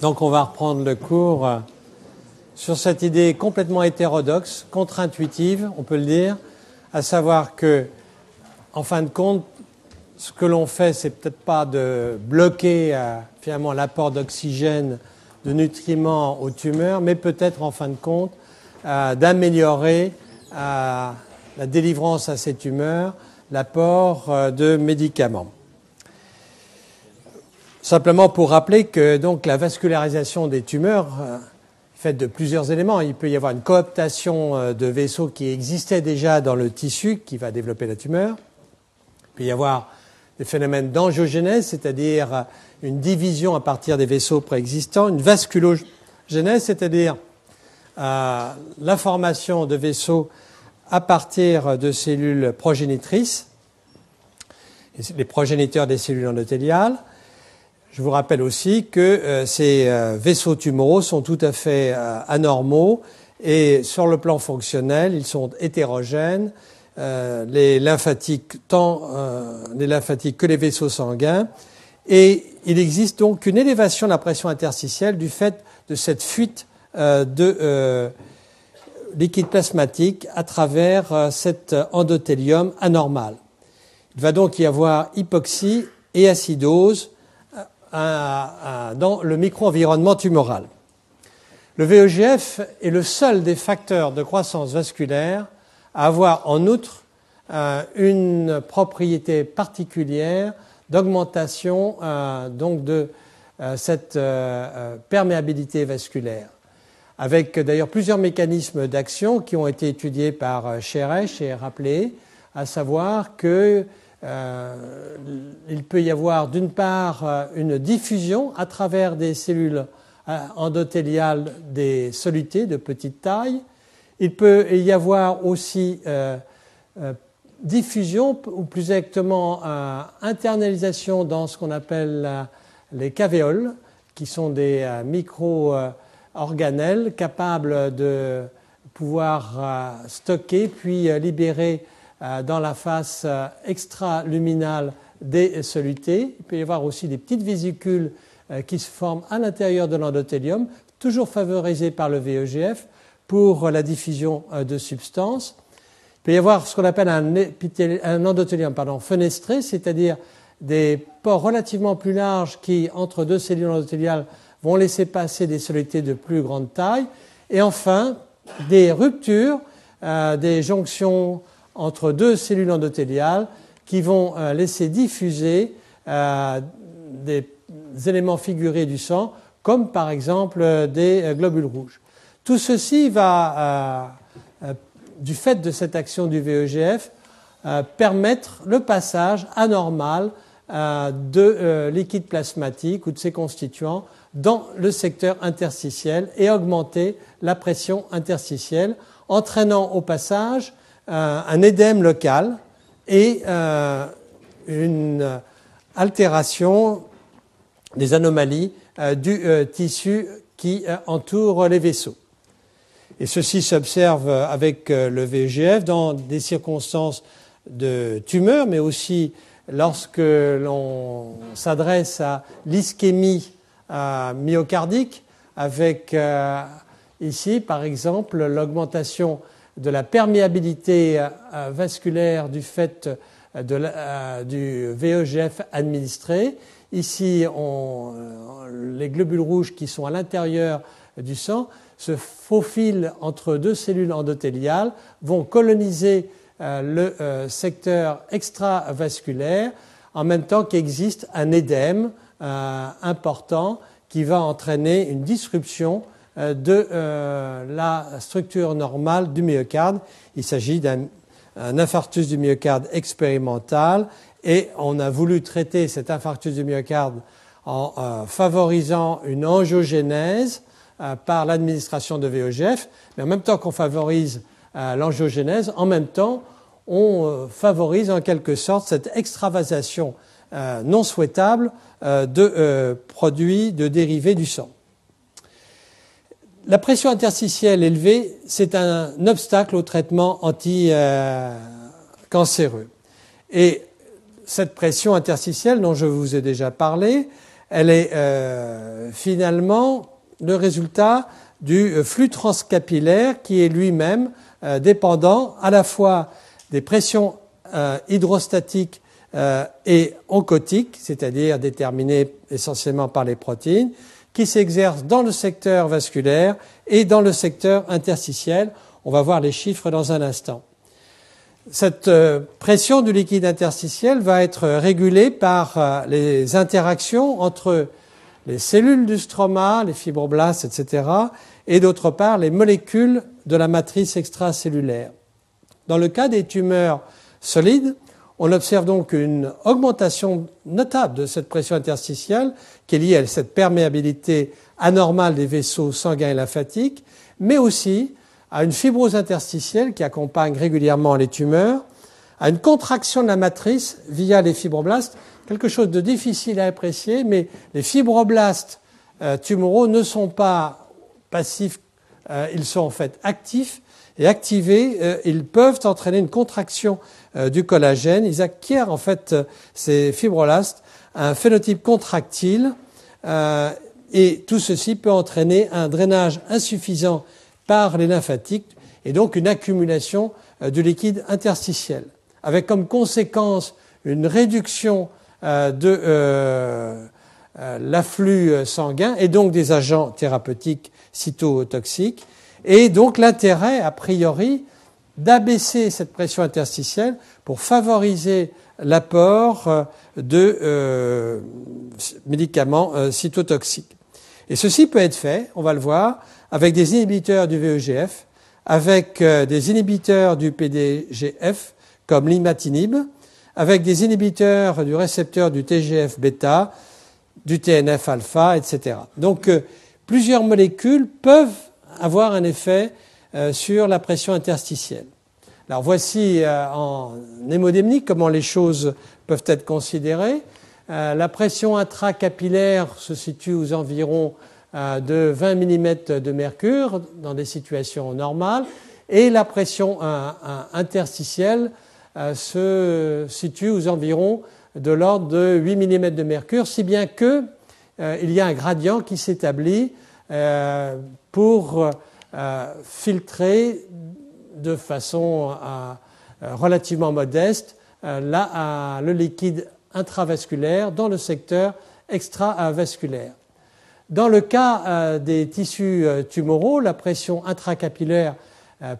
Donc on va reprendre le cours euh, sur cette idée complètement hétérodoxe, contre-intuitive, on peut le dire, à savoir que, en fin de compte, ce que l'on fait, c'est peut-être pas de bloquer euh, finalement l'apport d'oxygène, de nutriments aux tumeurs, mais peut-être en fin de compte euh, d'améliorer la délivrance à ces tumeurs, l'apport de médicaments. Simplement pour rappeler que donc la vascularisation des tumeurs euh, est faite de plusieurs éléments. Il peut y avoir une cooptation euh, de vaisseaux qui existaient déjà dans le tissu qui va développer la tumeur. Il peut y avoir des phénomènes d'angiogénèse, c'est-à-dire euh, une division à partir des vaisseaux préexistants, une vasculogénèse, c'est-à-dire la formation de vaisseaux à partir de cellules progénitrices, les progéniteurs des cellules endothéliales, je vous rappelle aussi que euh, ces euh, vaisseaux tumoraux sont tout à fait euh, anormaux et sur le plan fonctionnel, ils sont hétérogènes, les lymphatiques, tant les lymphatiques que les vaisseaux sanguins. Et il existe donc une élévation de la pression interstitielle du fait de cette fuite de liquide plasmatique à travers cet endothélium anormal. Il va donc y avoir hypoxie et acidose dans le micro-environnement tumoral. Le VEGF est le seul des facteurs de croissance vasculaire à avoir en outre euh, une propriété particulière d'augmentation euh, donc de euh, cette perméabilité vasculaire, avec d'ailleurs plusieurs mécanismes d'action qui ont été étudiés par Cheresh et rappelés, à savoir que euh, il peut y avoir d'une part euh, une diffusion à travers des cellules euh, endothéliales des solutés de petite taille. Il peut y avoir aussi diffusion, ou plus exactement internalisation dans ce qu'on appelle les cavéoles, qui sont des micro-organelles capables de pouvoir stocker puis libérer dans la face euh, extraluminale des solutés. Il peut y avoir aussi des petites vésicules euh, qui se forment à l'intérieur de l'endothélium, toujours favorisées par le VEGF pour la diffusion de substances. Il peut y avoir ce qu'on appelle un, endothélium pardon, fenestré, c'est-à-dire des pores relativement plus larges qui, entre deux cellules endothéliales, vont laisser passer des solutés de plus grande taille. Et enfin, des ruptures, des jonctions entre deux cellules endothéliales qui vont euh, laisser diffuser euh, des éléments figurés du sang, comme par exemple euh, des globules rouges. Tout ceci va, du fait de cette action du VEGF, permettre le passage anormal de liquide plasmatique ou de ses constituants dans le secteur interstitiel et augmenter la pression interstitielle, entraînant au passage euh, un édème local et euh, une altération des anomalies euh, du tissu qui entoure les vaisseaux. Et ceci s'observe avec le VEGF dans des circonstances de tumeur, mais aussi lorsque l'on s'adresse à l'ischémie myocardique, avec ici, par exemple, l'augmentation de la perméabilité euh, vasculaire du fait euh, euh, du VEGF administré. Ici, les globules rouges qui sont à l'intérieur du sang se faufilent entre deux cellules endothéliales, vont coloniser le secteur extravasculaire en même temps qu'existe un édème important qui va entraîner une disruption euh, de euh, la structure normale du myocarde. Il s'agit d'un infarctus du myocarde expérimental et on a voulu traiter cet infarctus du myocarde en euh, favorisant une angiogénèse par l'administration de VEGF, mais en même temps qu'on favorise l'angiogénèse, en même temps on favorise en quelque sorte cette extravasation non souhaitable de produits de dérivés du sang la pression interstitielle élevée, c'est un obstacle au traitement anti-cancéreux. Et cette pression interstitielle dont je vous ai déjà parlé, elle est finalement le résultat du flux transcapillaire qui est lui-même dépendant à la fois des pressions hydrostatiques et oncotiques, c'est-à-dire déterminées essentiellement par les protéines, qui s'exercent dans le secteur vasculaire et dans le secteur interstitiel. On va voir les chiffres dans un instant. Cette euh, pression du liquide interstitiel va être régulée par euh, les interactions entre les cellules du stroma, les fibroblastes, etc., et d'autre part les molécules de la matrice extracellulaire. Dans le cas des tumeurs solides, on observe donc une augmentation notable de cette pression interstitielle qui est liée à cette perméabilité anormale des vaisseaux sanguins et lymphatiques, mais aussi à une fibrose interstitielle qui accompagne régulièrement les tumeurs, à une contraction de la matrice via les fibroblastes, quelque chose de difficile à apprécier, mais les fibroblastes euh, tumoraux ne sont pas passifs, euh, ils sont en fait actifs et activés, euh, ils peuvent entraîner une contraction euh, du collagène. Ils acquièrent en fait euh, ces fibroblastes un phénotype contractile et tout ceci peut entraîner un drainage insuffisant par les lymphatiques et donc une accumulation du liquide interstitiel, avec comme conséquence une réduction de l'afflux sanguin et donc des agents thérapeutiques cytotoxiques et donc l'intérêt, a priori, d'abaisser cette pression interstitielle pour favoriser l'apport euh, de euh, médicaments euh, cytotoxiques. Et ceci peut être fait, on va le voir, avec des inhibiteurs du VEGF, avec des inhibiteurs du PDGF, comme l'imatinib, avec des inhibiteurs du récepteur du TGF-bêta, du TNF-alpha, etc. Donc, plusieurs molécules peuvent avoir un effet euh, sur la pression interstitielle. Alors voici euh, en hémodémnique comment les choses peuvent être considérées. Euh, la pression intracapillaire se situe aux environs de 20 mm de mercure dans des situations normales et la pression interstitielle se situe aux environs de l'ordre de 8 mm de mercure, si bien qu'il y a un gradient qui s'établit pour euh, filtrer de façon euh, relativement modeste euh, le liquide intravasculaire dans le secteur extravasculaire. Dans le cas des tissus tumoraux, la pression intracapillaire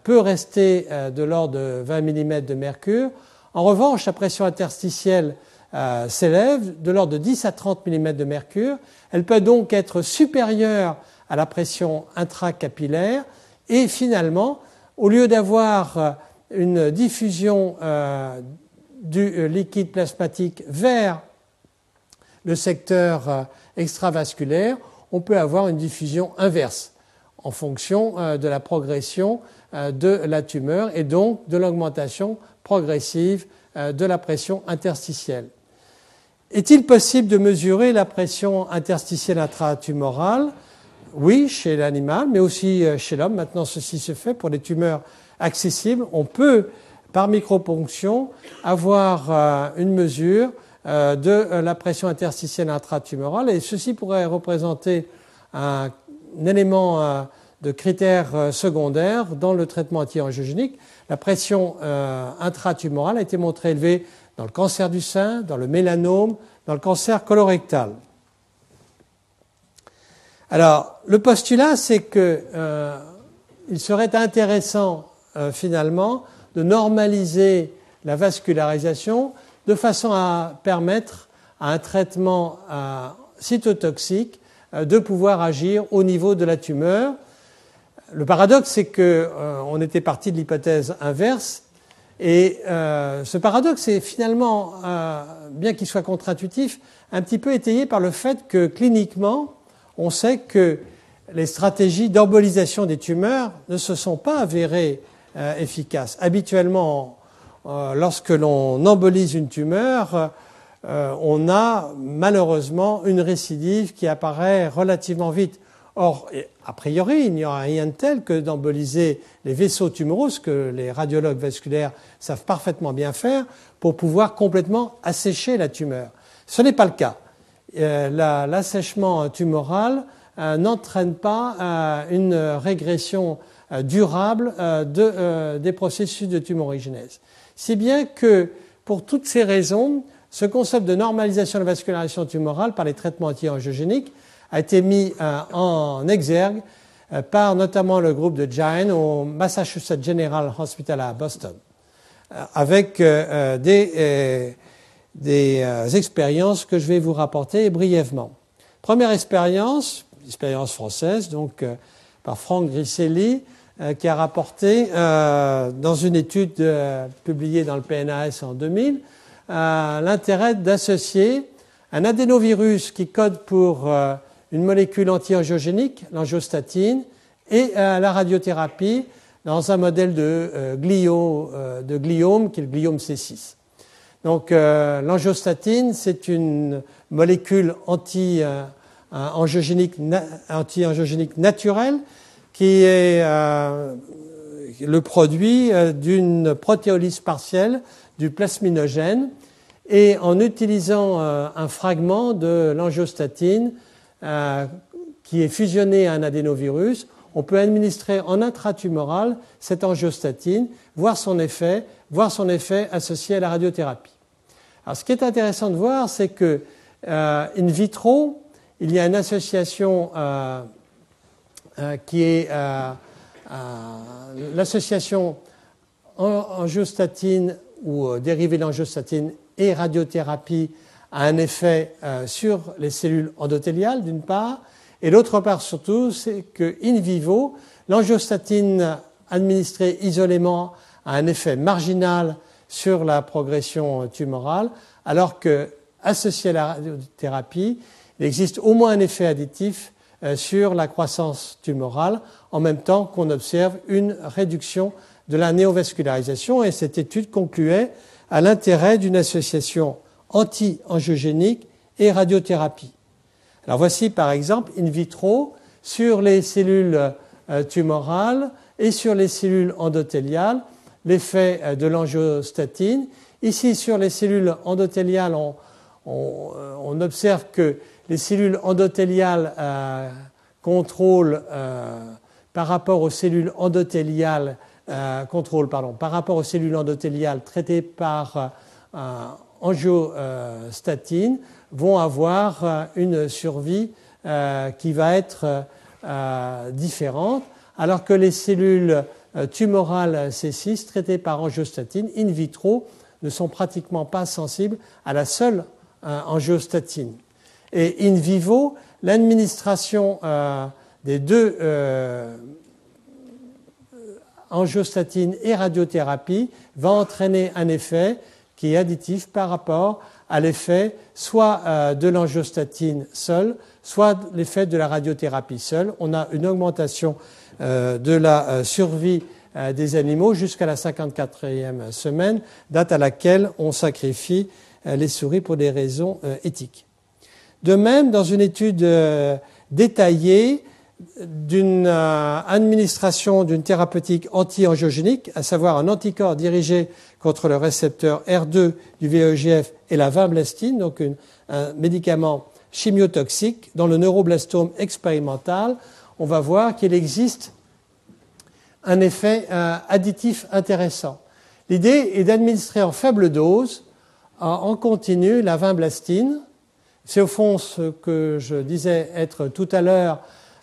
peut rester de l'ordre de 20 mm de mercure. En revanche, la pression interstitielle s'élève de l'ordre de 10 à 30 mm de mercure. Elle peut donc être supérieure à la pression intracapillaire et finalement, au lieu d'avoir euh, une diffusion euh, du euh, liquide plasmatique vers le secteur extravasculaire, on peut avoir une diffusion inverse en fonction de la progression de la tumeur et donc de l'augmentation progressive de la pression interstitielle. Est-il possible de mesurer la pression interstitielle intratumorale oui, chez l'animal, mais aussi euh, chez l'homme. Maintenant, ceci se fait pour des tumeurs accessibles. On peut, par microponction, avoir euh, une mesure euh, de la pression interstitielle intratumorale et ceci pourrait représenter un, élément de critère secondaire dans le traitement anti-angiogénique. La pression intratumorale a été montrée élevée dans le cancer du sein, dans le mélanome, dans le cancer colorectal. Alors, le postulat, c'est qu'il euh, serait intéressant euh, finalement de normaliser la vascularisation de façon à permettre à un traitement euh, cytotoxique de pouvoir agir au niveau de la tumeur. Le paradoxe, c'est qu'on était parti de l'hypothèse inverse, et ce paradoxe est finalement, bien qu'il soit contre-intuitif, un petit peu étayé par le fait que cliniquement, on sait que les stratégies d'embolisation des tumeurs ne se sont pas avérées euh, efficaces. Habituellement, euh, lorsque l'on embolise une tumeur, euh, on a malheureusement une récidive qui apparaît relativement vite. Or, a priori, il n'y a rien de tel que d'emboliser les vaisseaux tumoraux, ce que les radiologues vasculaires savent parfaitement bien faire, pour pouvoir complètement assécher la tumeur. Ce n'est pas le cas. L'assèchement tumoral n'entraîne pas une régression durable des processus de tumorigénèse. Si bien que, pour toutes ces raisons, ce concept de normalisation de la vascularisation tumorale par les traitements anti-angiogéniques a été mis en exergue euh, par notamment le groupe de Giant au Massachusetts General Hospital à Boston, euh, avec euh, des, des expériences que je vais vous rapporter brièvement. Première expérience, expérience française, donc par Franck Griselli, qui a rapporté dans une étude publiée dans le PNAS en 2000 l'intérêt d'associer un adénovirus qui code pour une molécule anti-angiogénique, l'angiostatine, et euh, la radiothérapie dans un modèle de, euh, euh, de gliome qui est le gliome C6. Donc l'angiostatine, c'est une molécule anti-angiogénique anti naturelle qui est le produit d'une protéolyse partielle du plasminogène et en utilisant un fragment de l'angiostatine euh, qui est fusionné à un adénovirus, on peut administrer en intratumoral cette angiostatine, voir son effet, voir son effet associé à la radiothérapie. Ce qui est intéressant de voir, c'est que euh, in vitro, il y a une association euh, qui est l'association angiostatine ou dérivée d'angiostatine et radiothérapie a un effet euh, sur les cellules endothéliales, d'une part, et l'autre part surtout, c'est que in vivo, l'angiostatine administrée isolément a un effet marginal sur la progression tumorale, alors que associé à la radiothérapie, il existe au moins un effet additif euh, sur la croissance tumorale, en même temps qu'on observe une réduction de la néovascularisation, et cette étude concluait à l'intérêt d'une association anti-angiogénique et radiothérapie. Alors voici par exemple in vitro sur les cellules euh, tumorales et sur les cellules endothéliales l'effet euh, de l'angiostatine. Ici sur les cellules endothéliales, on, euh, observe que les cellules endothéliales contrôlent par rapport aux cellules endothéliales par rapport aux cellules endothéliales traitées par angiostatines vont avoir euh, une survie euh, qui va être euh, différente, alors que les cellules tumorales C6 traitées par angiostatine in vitro ne sont pratiquement pas sensibles à la seule angiostatine. Et in vivo, l'administration des deux angiostatine et radiothérapie va entraîner un effet qui est additif par rapport à l'effet soit euh, de l'angiostatine seule, soit l'effet de la radiothérapie seule. On a une augmentation euh, de la euh, survie des animaux jusqu'à la 54e semaine, date à laquelle on sacrifie les souris pour des raisons éthiques. De même, dans une étude détaillée, d'une euh, administration d'une thérapeutique anti-angiogénique, à savoir un anticorps dirigé contre le récepteur R2 du VEGF et la vinblastine, donc un médicament chimiotoxique, dans le neuroblastome expérimental, on va voir qu'il existe un effet euh, additif intéressant. L'idée est d'administrer en faible dose, en continu, la vinblastine. C'est au fond ce que je disais être tout à l'heure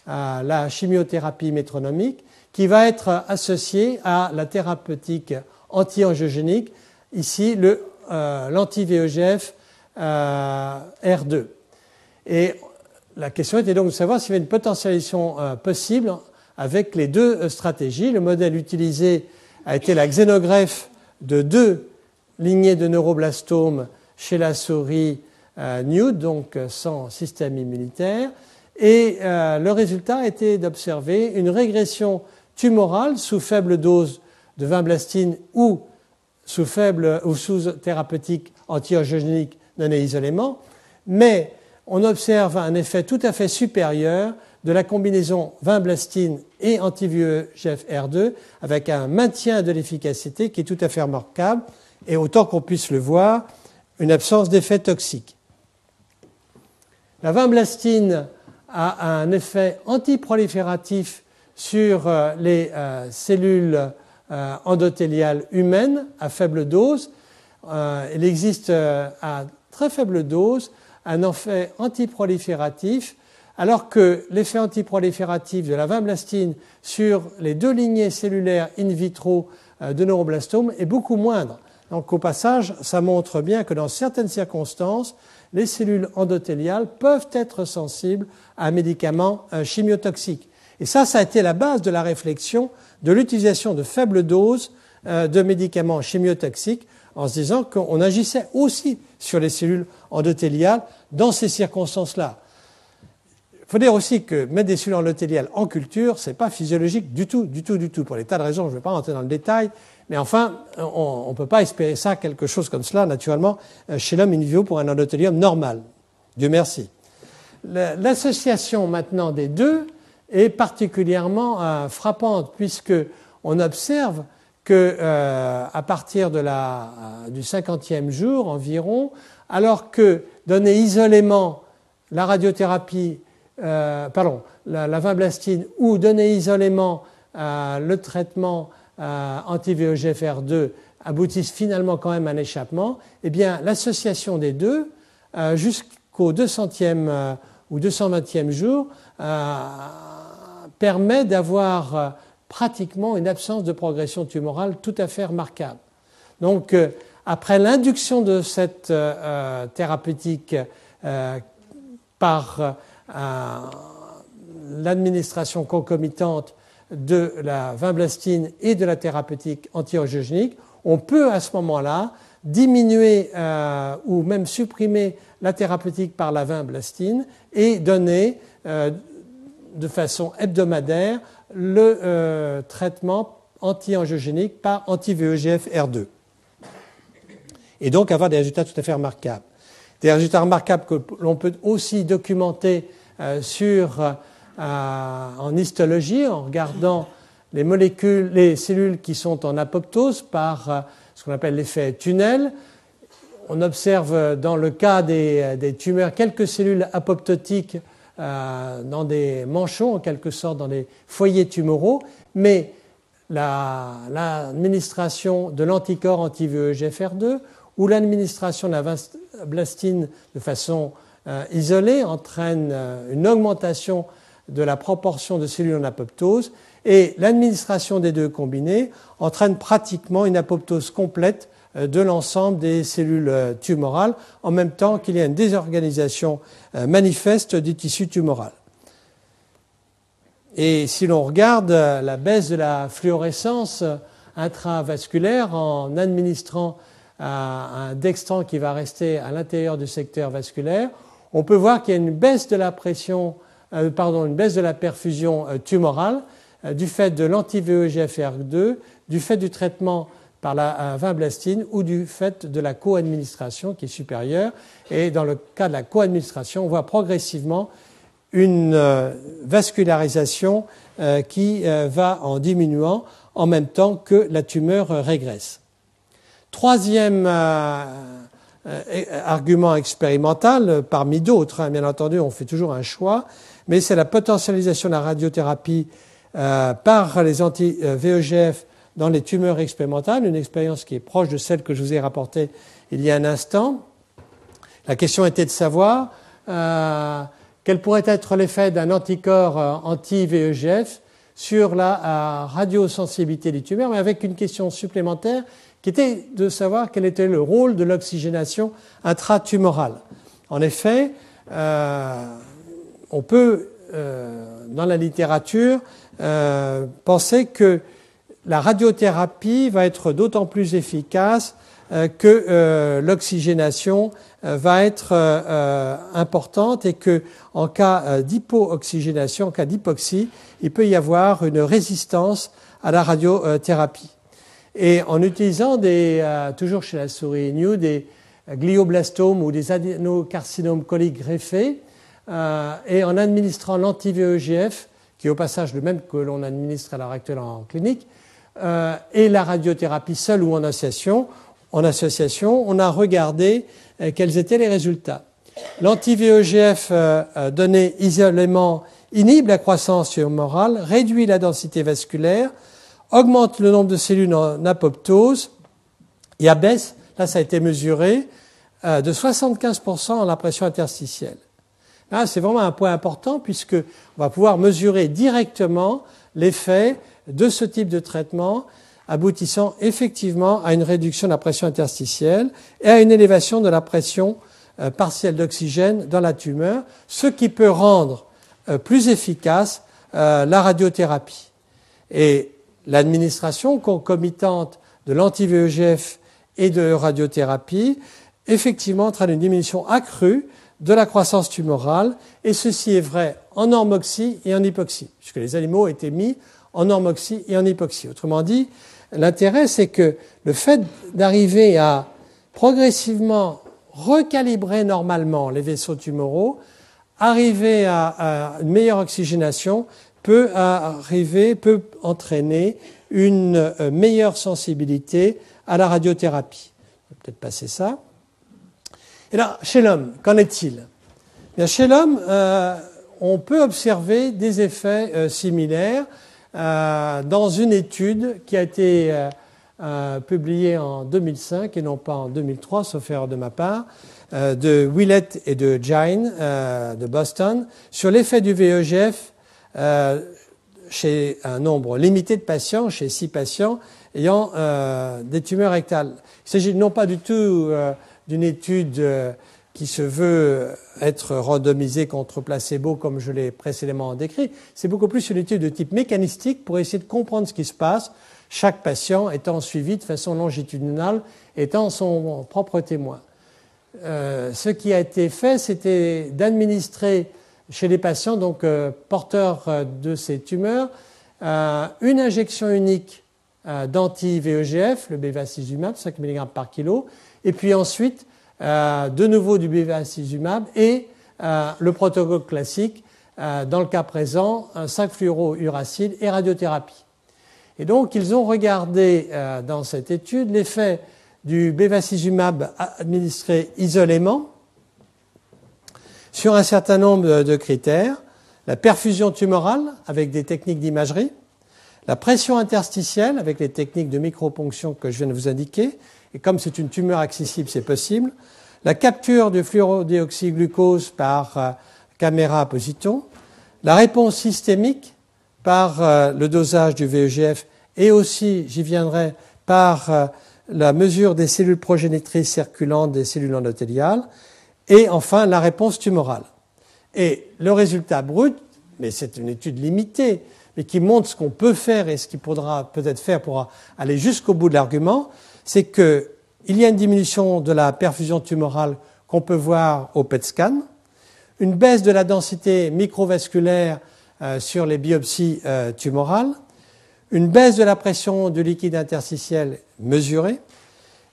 la chimiothérapie métronomique qui va être associée à la thérapeutique anti-angiogénique, ici euh, l'anti-VEGF euh, R2. Et la question était donc de savoir s'il y avait une potentialisation euh, possible avec les deux stratégies. Le modèle utilisé a été la xénogreffe de deux lignées de neuroblastomes chez la souris nude, donc sans système immunitaire, et euh, le résultat était d'observer une régression tumorale sous faible dose de vinblastine ou sous faible ou sous thérapeutique anti-angiogénique non isolément, mais on observe un effet tout à fait supérieur de la combinaison vinblastine et anti-VEGF-R2 avec un maintien de l'efficacité qui est tout à fait remarquable et autant qu'on puisse le voir, une absence d'effet toxique. La vinblastine a un effet antiprolifératif sur euh, les euh, cellules euh, endothéliales humaines à faible dose. il existe à très faible dose un effet antiprolifératif, alors que l'effet antiprolifératif de la vinblastine sur les deux lignées cellulaires in vitro de neuroblastome est beaucoup moindre. Donc au passage, ça montre bien que dans certaines circonstances, les cellules endothéliales peuvent être sensibles à un médicament chimiotoxique. Et ça, ça a été la base de la réflexion de l'utilisation de faibles doses euh, de médicaments chimiotoxiques en se disant qu'on agissait aussi sur les cellules endothéliales dans ces circonstances-là. Il faut dire aussi que mettre des cellules endothéliales en culture, ce n'est pas physiologique du tout, du tout, du tout, pour des tas de raisons, je ne vais pas rentrer dans le détail, mais enfin, on ne peut pas espérer ça, quelque chose comme cela, naturellement, euh, chez l'homme in pour un endothélium normal. Dieu merci. L'association maintenant des deux est particulièrement euh, frappante puisque on observe que euh, à partir de la, du cinquantième jour environ, alors que donner isolément la radiothérapie, pardon, la, la vinblastine ou donner isolément le traitement anti-VEGFR2 aboutissent finalement quand même à un échappement, eh bien l'association des deux jusqu'au 200e ou 220e jour permet d'avoir euh, pratiquement une absence de progression tumorale tout à fait remarquable. Donc, euh, après l'induction de cette euh, thérapeutique par l'administration concomitante de la vinblastine et de la thérapeutique anti-angiogénique, on peut à ce moment-là diminuer ou même supprimer la thérapeutique par la vinblastine et donner de façon hebdomadaire le euh, traitement anti-angiogénique par anti-VEGF-R2. Et donc avoir des résultats tout à fait remarquables. Des résultats remarquables que l'on peut aussi documenter euh, sur, euh, en histologie en regardant les molécules, les cellules qui sont en apoptose par ce qu'on appelle l'effet tunnel. On observe dans le cas des, tumeurs quelques cellules apoptotiques euh, dans des manchons, en quelque sorte, dans des foyers tumoraux, mais l'administration de l'anticorps anti-VEGFR2 ou l'administration de la blastine de façon euh, isolée entraîne euh, une augmentation de la proportion de cellules en apoptose et l'administration des deux combinés entraîne pratiquement une apoptose complète euh, de l'ensemble des cellules euh, tumorales, en même temps qu'il y a une désorganisation euh, manifeste du tissu tumoral. Et si l'on regarde la baisse de la fluorescence intravasculaire en administrant un dextran qui va rester à l'intérieur du secteur vasculaire, on peut voir qu'il y a une baisse de la pression, pardon, une baisse de la perfusion tumorale du fait de l'anti-VEGFR2, du fait du traitement par la vinblastine ou du fait de la co-administration qui est supérieure. Et dans le cas de la co-administration, on voit progressivement une euh, vascularisation euh, qui euh, va en diminuant en même temps que la tumeur régresse. Troisième argument expérimental, parmi d'autres, hein, bien entendu, on fait toujours un choix, mais c'est la potentialisation de la radiothérapie par les anti-VEGF dans les tumeurs expérimentales, une expérience qui est proche de celle que je vous ai rapportée il y a un instant. La question était de savoir euh, quel pourrait être l'effet d'un anticorps euh, anti-VEGF sur la euh, radiosensibilité des tumeurs, mais avec une question supplémentaire qui était de savoir quel était le rôle de l'oxygénation intratumorale. En effet, on peut, dans la littérature, penser que la radiothérapie va être d'autant plus efficace euh, que euh, l'oxygénation euh, va être importante et que en cas d'hypooxygénation, en cas d'hypoxie, il peut y avoir une résistance à la radiothérapie. Et en utilisant des, toujours chez la souris New, des glioblastomes ou des adénocarcinomes coliques greffés, et en administrant l'anti-VEGF, qui est au passage le même que l'on administre à l'heure actuelle en clinique, euh, et la radiothérapie seule ou en association, en association, on a regardé euh, quels étaient les résultats. L'anti-VEGF donné isolément inhibe la croissance tumorale, réduit la densité vasculaire, augmente le nombre de cellules en apoptose et abaisse, là ça a été mesuré, de 75% en la pression interstitielle. Là, c'est vraiment un point important puisqu'on va pouvoir mesurer directement l'effet de ce type de traitement aboutissant effectivement à une réduction de la pression interstitielle et à une élévation de la pression euh, partielle d'oxygène dans la tumeur, ce qui peut rendre euh, plus efficace euh, la radiothérapie. Et l'administration concomitante de l'anti-VEGF et de radiothérapie effectivement entraîne une diminution accrue de la croissance tumorale, et ceci est vrai en normoxie et en hypoxie, puisque les animaux ont été mis en normoxie et en hypoxie. Autrement dit, l'intérêt, c'est que le fait d'arriver à progressivement recalibrer normalement les vaisseaux tumoraux, arriver à, une meilleure oxygénation, peut arriver, peut entraîner une euh, meilleure sensibilité à la radiothérapie. On peut-être passer ça. Et là, chez l'homme, qu'en est-il? Chez l'homme, euh, on peut observer des effets euh, similaires euh, dans une étude qui a été publiée en 2005 et non pas en 2003, sauf erreur de ma part, de Willett et de Jine de Boston sur l'effet du VEGF chez un nombre limité de patients, chez six patients ayant des tumeurs rectales. Il s'agit non pas du tout d'une étude euh, qui se veut être randomisée contre placebo, comme je l'ai précédemment décrit. C'est beaucoup plus une étude de type mécanistique pour essayer de comprendre ce qui se passe, chaque patient étant suivi de façon longitudinale, étant son propre témoin. Euh, ce qui a été fait, c'était d'administrer chez les patients, donc euh, porteurs de ces tumeurs, une injection unique d'anti-VEGF, le bevacizumab, 5 mg par kilo, et puis ensuite euh, de nouveau du bevacizumab et euh, le protocole classique, euh, dans le cas présent, 5-fluorouracil et radiothérapie. Et donc ils ont regardé dans cette étude l'effet du bevacizumab administré isolément sur un certain nombre de critères, la perfusion tumorale avec des techniques d'imagerie, la pression interstitielle avec les techniques de microponction que je viens de vous indiquer, et comme c'est une tumeur accessible, c'est possible. La capture du fluorodéoxyglucose par euh, caméra positron, la réponse systémique par euh, le dosage du VEGF et aussi, j'y viendrai, par euh, la mesure des cellules progénitrices circulantes des cellules endothéliales, et enfin la réponse tumorale. Et le résultat brut, mais c'est une étude limitée, mais qui montre ce qu'on peut faire et ce qu'il faudra peut-être faire pour aller jusqu'au bout de l'argument, c'est qu'il y a une diminution de la perfusion tumorale qu'on peut voir au PET scan, une baisse de la densité microvasculaire euh, sur les biopsies euh, tumorales, une baisse de la pression du liquide interstitiel mesurée,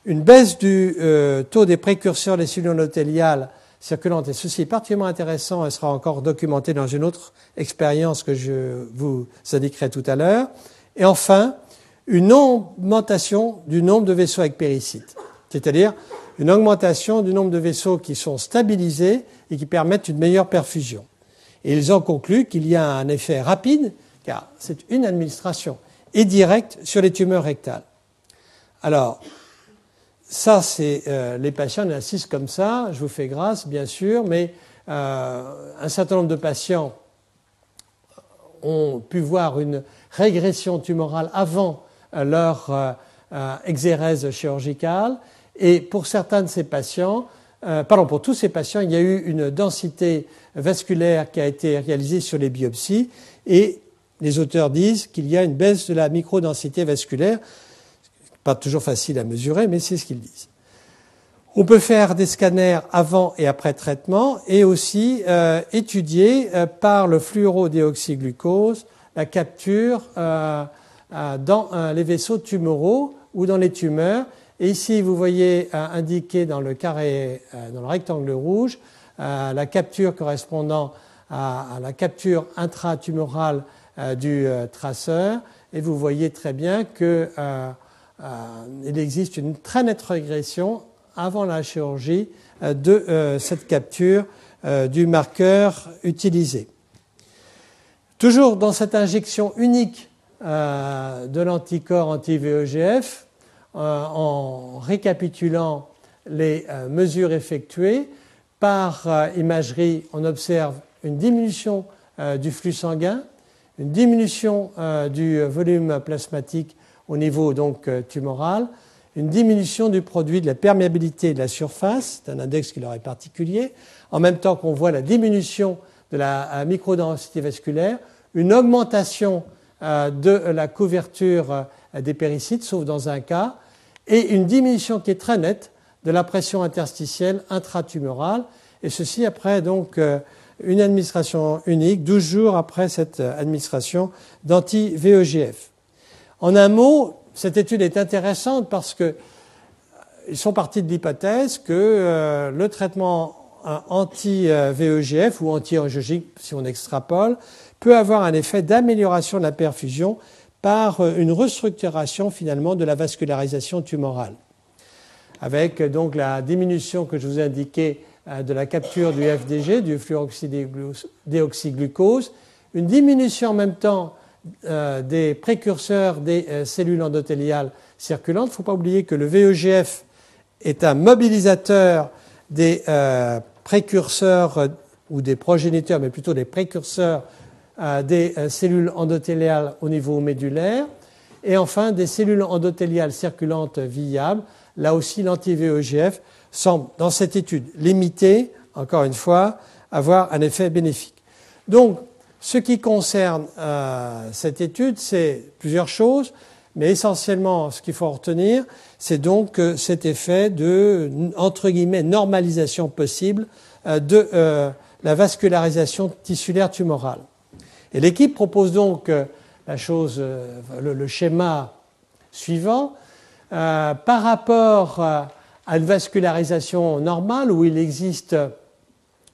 une baisse du euh, taux des précurseurs des cellules endothéliales circulantes, et ceci est particulièrement intéressant et sera encore documenté dans une autre expérience que je vous indiquerai tout à l'heure, et enfin, une augmentation du nombre de vaisseaux avec péricyte, c'est-à-dire une augmentation du nombre de vaisseaux qui sont stabilisés et qui permettent une meilleure perfusion. Et ils ont conclu qu'il y a un effet rapide, car c'est une administration, et direct sur les tumeurs rectales. Alors, ça, c'est euh, les patients insistent comme ça, je vous fais grâce, bien sûr, mais euh, un certain nombre de patients ont pu voir une régression tumorale avant leur euh, euh, exérèse chirurgicale. Et pour certains de ces patients, pardon, pour tous ces patients, il y a eu une densité vasculaire qui a été réalisée sur les biopsies et les auteurs disent qu'il y a une baisse de la microdensité vasculaire. Pas toujours facile à mesurer, mais c'est ce qu'ils disent. On peut faire des scanners avant et après traitement et aussi étudier par le fluorodéoxyglucose la capture euh, dans euh, les vaisseaux tumoraux ou dans les tumeurs. Et ici, vous voyez euh, indiqué dans le carré, dans le rectangle rouge, la capture correspondant à, la capture intratumorale du traceur. Et vous voyez très bien qu'il existe une très nette régression avant la chirurgie de cette capture du marqueur utilisé. Toujours dans cette injection unique de l'anticorps anti-VEGF, en récapitulant les mesures effectuées, par imagerie, on observe une diminution du flux sanguin, une diminution du volume plasmatique au niveau donc tumoral, une diminution du produit de la perméabilité de la surface, c'est un index qui leur est particulier, en même temps qu'on voit la diminution de la microdensité vasculaire, une augmentation de la couverture des péricytes, sauf dans un cas, et une diminution qui est très nette de la pression interstitielle intratumorale, et ceci après donc une administration unique, 12 jours après cette administration d'anti-VEGF. En un mot, cette étude est intéressante parce qu'ils sont partis de l'hypothèse que euh, le traitement anti-VEGF ou anti-angiogénique, si on extrapole, peut avoir un effet d'amélioration de la perfusion par euh, une restructuration finalement de la vascularisation tumorale. Avec donc la diminution que je vous ai indiquée euh, de la capture du FDG, du fluoxydéoxyglucose, une diminution en même temps euh, des précurseurs des euh, cellules endothéliales circulantes. Il ne faut pas oublier que le VEGF est un mobilisateur des précurseurs ou des progéniteurs, mais plutôt des précurseurs des cellules endothéliales au niveau médulaire. Et enfin, des cellules endothéliales circulantes viables. Là aussi, l'anti-VEGF semble, dans cette étude, limiter, encore une fois, avoir un effet bénéfique. Donc, ce qui concerne euh, cette étude, c'est plusieurs choses, mais essentiellement, ce qu'il faut retenir, c'est donc cet effet de, normalisation possible euh, de euh, la vascularisation tissulaire tumorale. Et l'équipe propose donc la chose, le, schéma suivant. par rapport à une vascularisation normale où il existe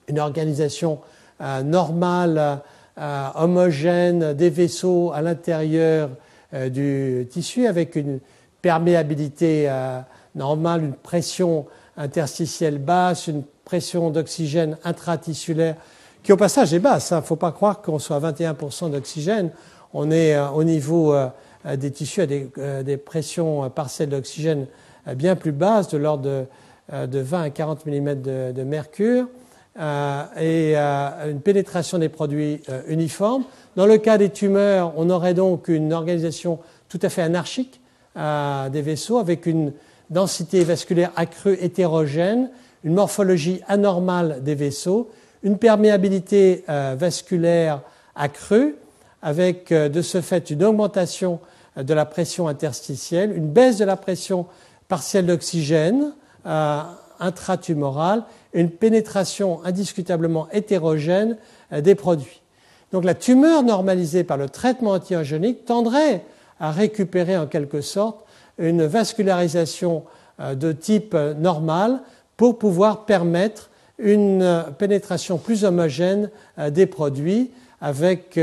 une organisation normale, homogène des vaisseaux à l'intérieur euh, du tissu avec une perméabilité normale, une pression interstitielle basse, une pression d'oxygène intratissulaire qui au passage est basse. Il hein. ne faut pas croire qu'on soit à 21% d'oxygène. On est au niveau des tissus à des pressions partielles d'oxygène euh, bien plus basse, de l'ordre de, 20 euh, à 40 mm de, mercure, euh, et une pénétration des produits uniformes. Dans le cas des tumeurs, on aurait donc une organisation tout à fait anarchique des vaisseaux avec une densité vasculaire accrue hétérogène, une morphologie anormale des vaisseaux, une perméabilité vasculaire accrue, avec de ce fait une augmentation de la pression interstitielle, une baisse de la pression partiel d'oxygène euh, intratumorale une pénétration indiscutablement hétérogène euh, des produits. Donc la tumeur normalisée par le traitement antiangénique tendrait à récupérer en quelque sorte une vascularisation euh, de type normal pour pouvoir permettre une pénétration plus homogène des produits avec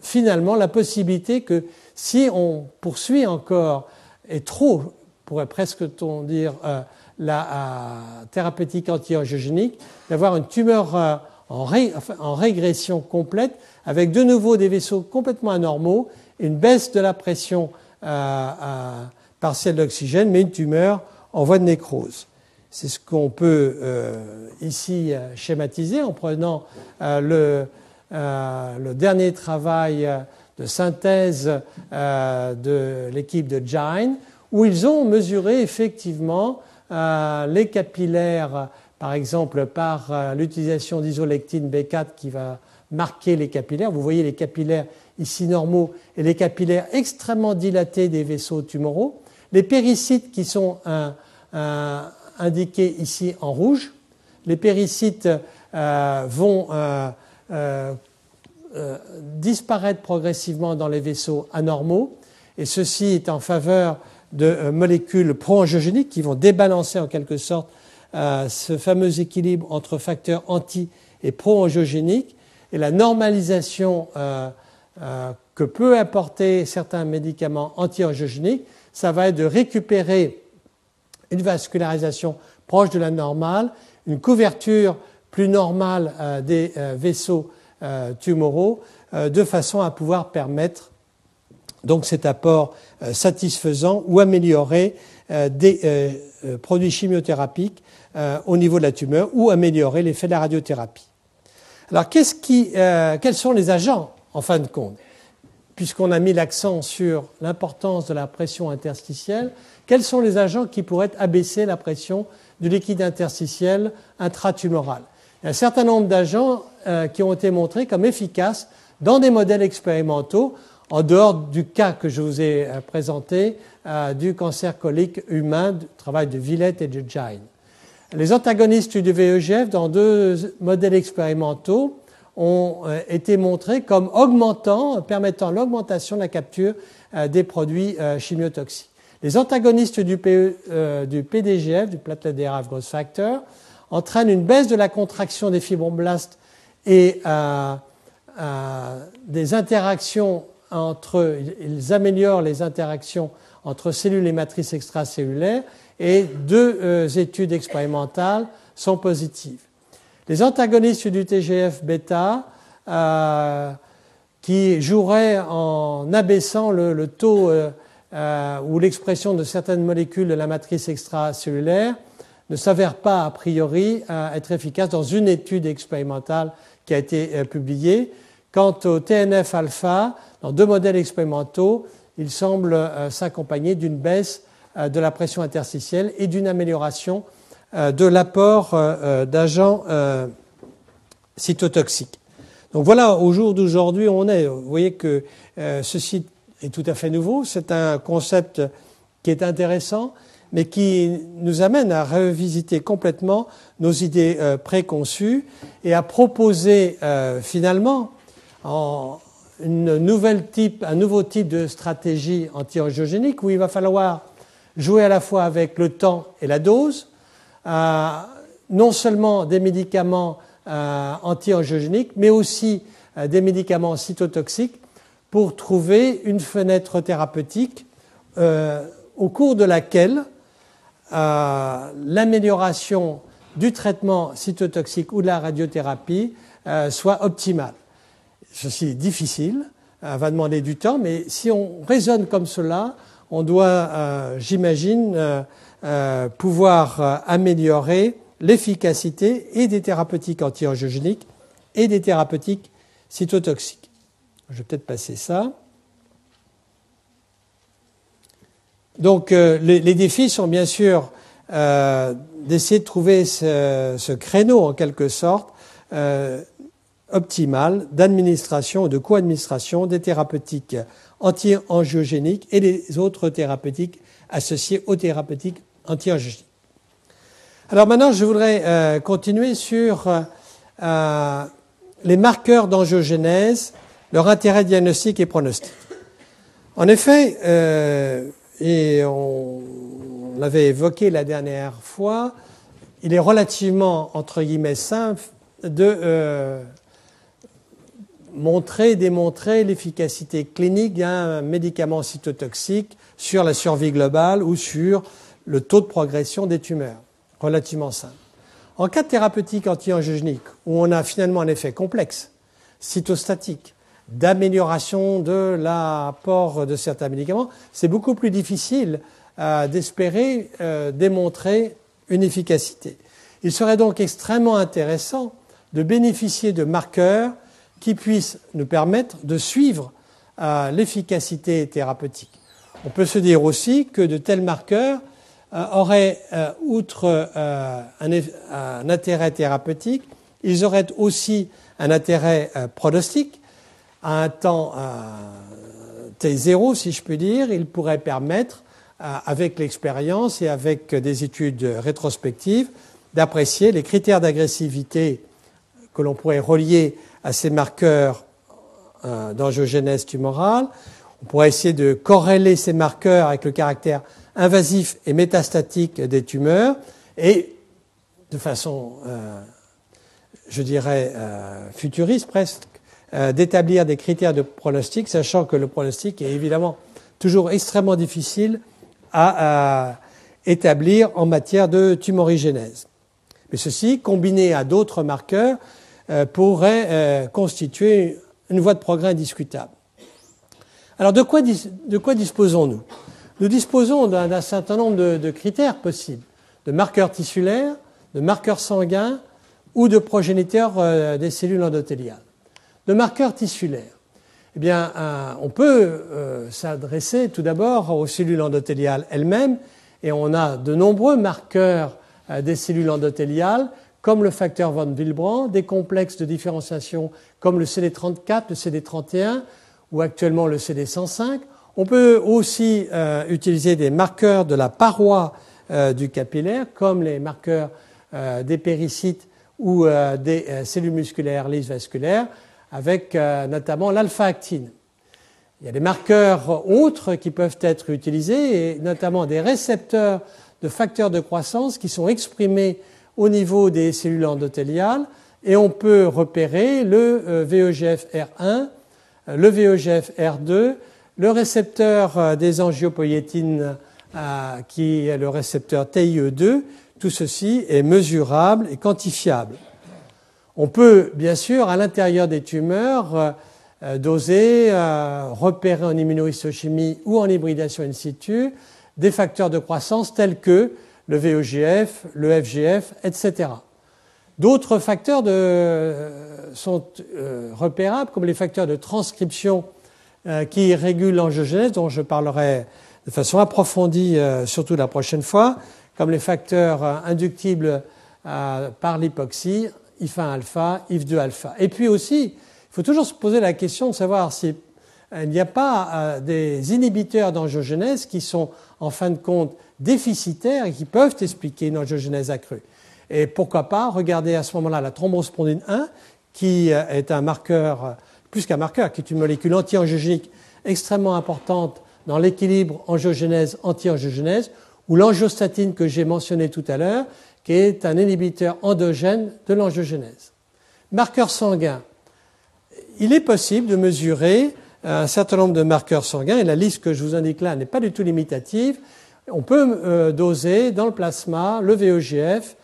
finalement la possibilité que si on poursuit encore et trop pourrait presque dire euh, la euh, thérapeutique anti-angiogénique, d'avoir une tumeur euh, en, régression complète avec de nouveau des vaisseaux complètement anormaux, une baisse de la pression partielle d'oxygène, mais une tumeur en voie de nécrose. C'est ce qu'on peut ici schématiser en prenant le, dernier travail de synthèse de l'équipe de Gine, où ils ont mesuré effectivement euh, les capillaires, par exemple par euh, l'utilisation d'isolectine B4 qui va marquer les capillaires. Vous voyez les capillaires ici normaux et les capillaires extrêmement dilatés des vaisseaux tumoraux. Les péricytes qui sont euh, indiqués ici en rouge. Les péricytes vont disparaître progressivement dans les vaisseaux anormaux et ceci est en faveur de euh, molécules pro-angiogéniques qui vont débalancer en quelque sorte euh, ce fameux équilibre entre facteurs anti et pro-angiogéniques. Et la normalisation euh, que peut apporter certains médicaments anti-angiogéniques, ça va être de récupérer une vascularisation proche de la normale, une couverture plus normale des vaisseaux tumoraux, de façon à pouvoir permettre donc cet apport satisfaisant ou améliorer des produits chimiothérapiques au niveau de la tumeur ou améliorer l'effet de la radiothérapie. Alors, qui, quels sont les agents en fin de compte? Puisqu'on a mis l'accent sur l'importance de la pression interstitielle, quels sont les agents qui pourraient abaisser la pression du liquide interstitiel intratumoral? Il y a un certain nombre d'agents euh, qui ont été montrés comme efficaces dans des modèles expérimentaux, en dehors du cas que je vous ai euh, présenté euh, du cancer colique humain, du travail de Villette et de Jain. Les antagonistes du VEGF, dans deux modèles expérimentaux, ont euh, été montrés comme augmentant, permettant l'augmentation de la capture des produits chimiotoxiques. Les antagonistes du, PDGF, du platelet derived growth factor, entraînent une baisse de la contraction des fibroblastes et des interactions ils améliorent les interactions entre cellules et matrices extracellulaires et deux études expérimentales sont positives. Les antagonistes du TGF bêta, euh, qui joueraient en abaissant le, taux euh, euh, ou l'expression de certaines molécules de la matrice extracellulaire, ne s'avèrent pas a priori être efficaces dans une étude expérimentale qui a été publiée. Quant au TNF-alpha, dans deux modèles expérimentaux, il semble s'accompagner d'une baisse de la pression interstitielle et d'une amélioration euh, de l'apport euh, euh, d'agents cytotoxiques. Donc voilà, au jour d'aujourd'hui, on est. Vous voyez que ceci est tout à fait nouveau. C'est un concept qui est intéressant, mais qui nous amène à revisiter complètement nos idées préconçues et à proposer finalement un nouveau type de stratégie anti-angiogénique où il va falloir jouer à la fois avec le temps et la dose, non seulement des médicaments euh, anti-angiogéniques, mais aussi euh, des médicaments cytotoxiques pour trouver une fenêtre thérapeutique euh, au cours de laquelle l'amélioration du traitement cytotoxique ou de la radiothérapie soit optimale. Ceci est difficile, va demander du temps, mais si on raisonne comme cela, on doit, j'imagine, euh, pouvoir euh, améliorer l'efficacité et des thérapeutiques anti-angiogéniques et des thérapeutiques cytotoxiques. Je vais peut-être passer ça. Donc euh, les, défis sont bien sûr d'essayer de trouver ce, créneau en quelque sorte optimal d'administration ou de co-administration des thérapeutiques anti-angiogéniques et des autres thérapeutiques associées aux thérapeutiques alors maintenant, je voudrais euh, continuer sur euh, les marqueurs d'angiogénèse, leur intérêt diagnostique et pronostic. En effet, euh, et on, l'avait évoqué la dernière fois, il est relativement, entre guillemets, simple de montrer, démontrer l'efficacité clinique d'un médicament cytotoxique sur la survie globale ou sur le taux de progression des tumeurs, relativement simple. En cas de thérapeutique anti-angiogénique, où on a finalement un effet complexe, cytostatique, d'amélioration de l'apport de certains médicaments, c'est beaucoup plus difficile euh, d'espérer euh, démontrer une efficacité. Il serait donc extrêmement intéressant de bénéficier de marqueurs qui puissent nous permettre de suivre euh, l'efficacité thérapeutique. On peut se dire aussi que de tels marqueurs euh, auraient, euh, outre euh, un, intérêt thérapeutique, ils auraient aussi un intérêt pronostique à un temps T0, si je puis dire. Ils pourraient permettre, avec l'expérience et avec des études rétrospectives, d'apprécier les critères d'agressivité que l'on pourrait relier à ces marqueurs d'angiogénèse tumorale. On pourrait essayer de corréler ces marqueurs avec le caractère invasif et métastatique des tumeurs et de façon, euh, je dirais, euh, futuriste presque, euh, d'établir des critères de pronostic, sachant que le pronostic est évidemment toujours extrêmement difficile à, établir en matière de tumorigénèse. Mais ceci, combiné à d'autres marqueurs, euh, pourrait euh, constituer une voie de progrès indiscutable. Alors de quoi, disposons-nous? Nous disposons d'un certain nombre de, critères possibles, de marqueurs tissulaires, de marqueurs sanguins ou de progéniteurs euh, des cellules endothéliales. De marqueurs tissulaires. Eh bien, on peut s'adresser tout d'abord aux cellules endothéliales elles-mêmes, et on a de nombreux marqueurs des cellules endothéliales comme le facteur von Willebrand, des complexes de différenciation comme le CD34, le CD31 ou actuellement le CD105. On peut aussi euh, utiliser des marqueurs de la paroi euh, du capillaire comme les marqueurs euh, des péricytes ou des cellules musculaires lisses vasculaires avec notamment l'alpha-actine. Il y a des marqueurs autres qui peuvent être utilisés et notamment des récepteurs de facteurs de croissance qui sont exprimés au niveau des cellules endothéliales et on peut repérer le euh, VEGF-R1, euh, le VEGF-R2, le récepteur euh, des angiopoïétines qui est le récepteur TIE2. Tout ceci est mesurable et quantifiable. On peut bien sûr à l'intérieur des tumeurs doser, repérer en immunohistochimie ou en hybridation in situ des facteurs de croissance tels que le VEGF, le FGF, etc. D'autres facteurs sont euh, repérables, comme les facteurs de transcription euh, qui régulent l'angiogénèse, dont je parlerai de façon approfondie, euh, surtout la prochaine fois, comme les facteurs inductibles par l'hypoxie, IF1 alpha, IF2 alpha. Et puis aussi, il faut toujours se poser la question de savoir s'il n'y a pas des inhibiteurs d'angiogénèse qui sont en fin de compte déficitaires et qui peuvent expliquer une angiogenèse accrue. Et pourquoi pas regarder à ce moment-là la thrombospondine 1, qui euh, est un marqueur, euh, plus qu'un marqueur, qui est une molécule anti-angiogénique extrêmement importante dans l'équilibre angiogénèse-anti-angiogénèse, ou l'angiostatine que j'ai mentionné tout à l'heure, qui est un inhibiteur endogène de l'angiogénèse. Marqueur sanguin. Il est possible de mesurer un certain nombre de marqueurs sanguins, et la liste que je vous indique là n'est pas du tout limitative, on peut euh, doser dans le plasma le VEGF,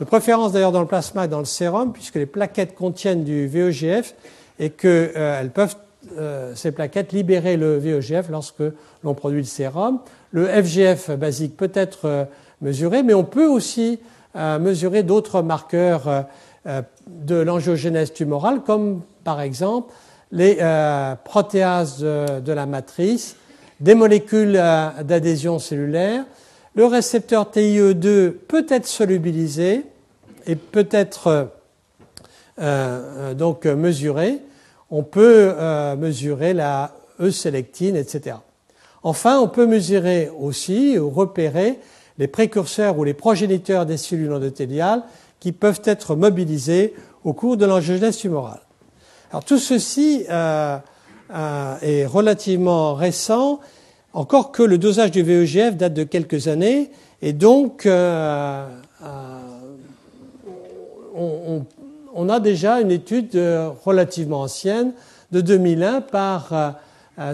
de préférence d'ailleurs dans le plasma et dans le sérum, puisque les plaquettes contiennent du VEGF et que euh, elles peuvent, euh, ces plaquettes, libérer le VEGF lorsque l'on produit le sérum. Le FGF basique peut être mesuré, mais on peut aussi mesurer d'autres marqueurs de l'angiogénèse tumorale, comme par exemple les protéases de la matrice, des molécules euh, d'adhésion cellulaire. Le récepteur TIE2 peut être solubilisé et peut être euh, euh, donc mesuré. On peut mesurer la E-sélectine, etc. Enfin, on peut mesurer aussi ou repérer les précurseurs ou les progéniteurs des cellules endothéliales qui peuvent être mobilisés au cours de l'angiogénèse tumorale. Alors tout ceci euh, est relativement récent, encore que le dosage du VEGF date de quelques années, et donc euh, euh, on, a déjà une étude relativement ancienne de 2001 par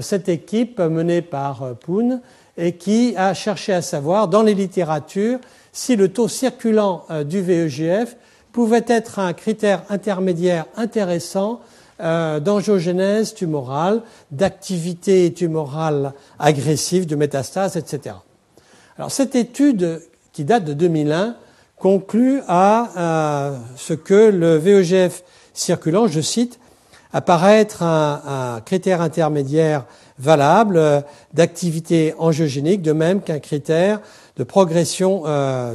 cette équipe menée par Poon et qui a cherché à savoir dans les littératures si le taux circulant du VEGF pouvait être un critère intermédiaire intéressant euh, d'angiogénèse tumorale, d'activité tumorale agressive, de métastase, etc. Alors cette étude qui date de 2001 conclut à euh, ce que le VEGF circulant, je cite, apparaître un, un critère intermédiaire valable euh, d'activité angiogénique, de même qu'un critère de progression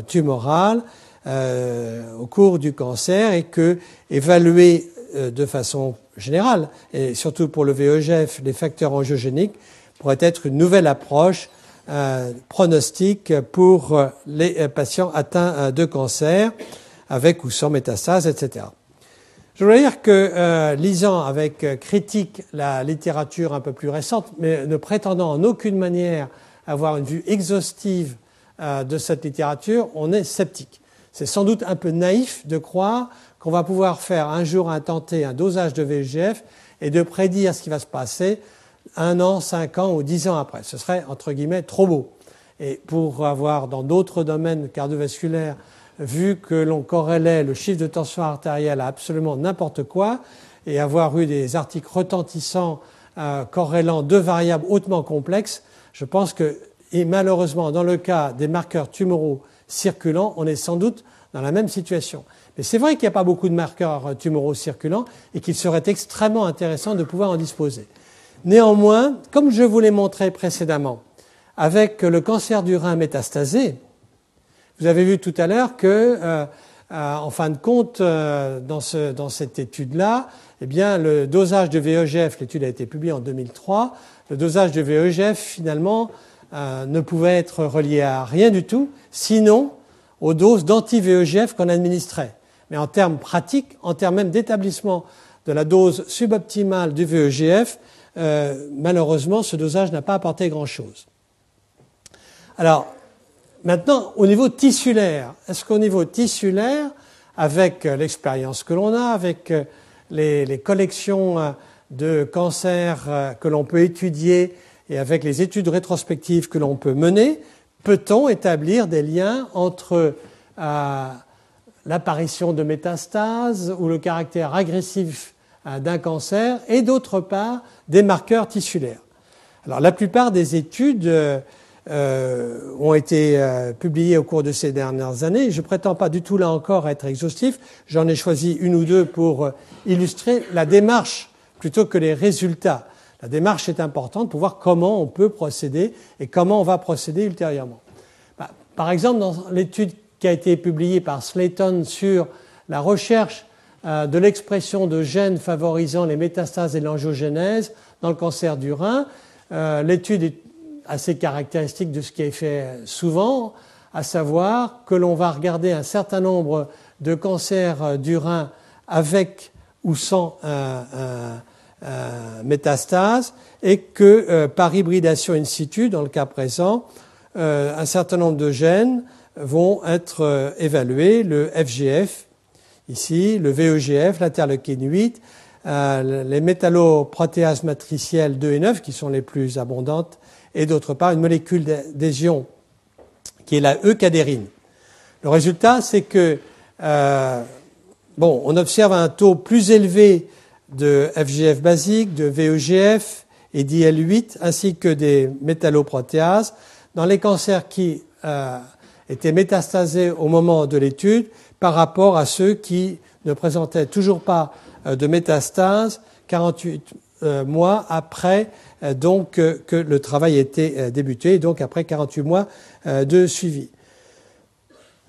tumorale au cours du cancer et que évalué de façon générale, et surtout pour le VEGF, les facteurs angiogéniques, pourrait être une nouvelle approche euh, pronostique pour les euh, patients atteints euh, de cancer, avec ou sans métastase, etc. Je voudrais dire que, lisant avec critique la littérature un peu plus récente, mais ne prétendant en aucune manière avoir une vue exhaustive de cette littérature, on est sceptique. C'est sans doute un peu naïf de croire qu'on va pouvoir faire un jour un tenté un dosage de VEGF et de prédire ce qui va se passer un an, cinq ans ou dix ans après. Ce serait, entre guillemets, trop beau. et pour avoir dans d'autres domaines cardiovasculaires vu que l'on corrélait le chiffre de tension artérielle à absolument n'importe quoi et avoir eu des articles retentissants euh, corrélant deux variables hautement complexes, je pense que, et malheureusement, dans le cas des marqueurs tumoraux circulants, on est sans doute dans la même situation. Mais c'est vrai qu'il n'y a pas beaucoup de marqueurs tumoraux circulants et qu'il serait extrêmement intéressant de pouvoir en disposer. Néanmoins, comme je vous l'ai montré précédemment, avec le cancer du rein métastasé, vous avez vu tout à l'heure que, euh, euh, en fin de compte, euh, dans, ce, dans, cette étude-là, eh bien, le dosage de VEGF, l'étude a été publiée en 2003, le dosage de VEGF, finalement, ne pouvait être relié à rien du tout, sinon aux doses d'anti-VEGF qu'on administrait. Mais en termes pratiques, en termes même d'établissement de la dose suboptimale du VEGF, malheureusement, ce dosage n'a pas apporté grand-chose. Alors, Maintenant, au niveau tissulaire, est-ce qu'au niveau tissulaire, avec euh, l'expérience que l'on a, avec euh, les, collections euh, de cancers que l'on peut étudier et avec les études rétrospectives que l'on peut mener, peut-on établir des liens entre l'apparition de métastases ou le caractère agressif d'un cancer et d'autre part des marqueurs tissulaires Alors la plupart des études euh, ont été euh, publiés au cours de ces dernières années. Je ne prétends pas du tout là encore être exhaustif. J'en ai choisi une ou deux pour euh, illustrer la démarche plutôt que les résultats. La démarche est importante pour voir comment on peut procéder et comment on va procéder ultérieurement. Bah, par exemple, dans l'étude qui a été publiée par Slayton sur la recherche de l'expression de gènes favorisant les métastases et l'angiogénèse dans le cancer du rein, l'étude est assez caractéristique de ce qui est fait souvent, à savoir que l'on va regarder un certain nombre de cancers du rein avec ou sans métastase et que euh, par hybridation in situ, dans le cas présent, euh, un certain nombre de gènes vont être euh, évalués, le FGF ici, le VEGF, l'interleukine 8, les métalloprotéases matricielles 2 et 9 qui sont les plus abondantes et d'autre part une molécule d'adhésion qui est la eucadérine. Le résultat, c'est que euh, bon, on observe un taux plus élevé de FGF basique, de VEGF et d'IL8, ainsi que des métalloprotéases dans les cancers qui euh, étaient métastasés au moment de l'étude par rapport à ceux qui ne présentaient toujours pas euh, de métastase 48 euh, mois après euh, donc que le travail était débuté, donc après 48 mois de suivi.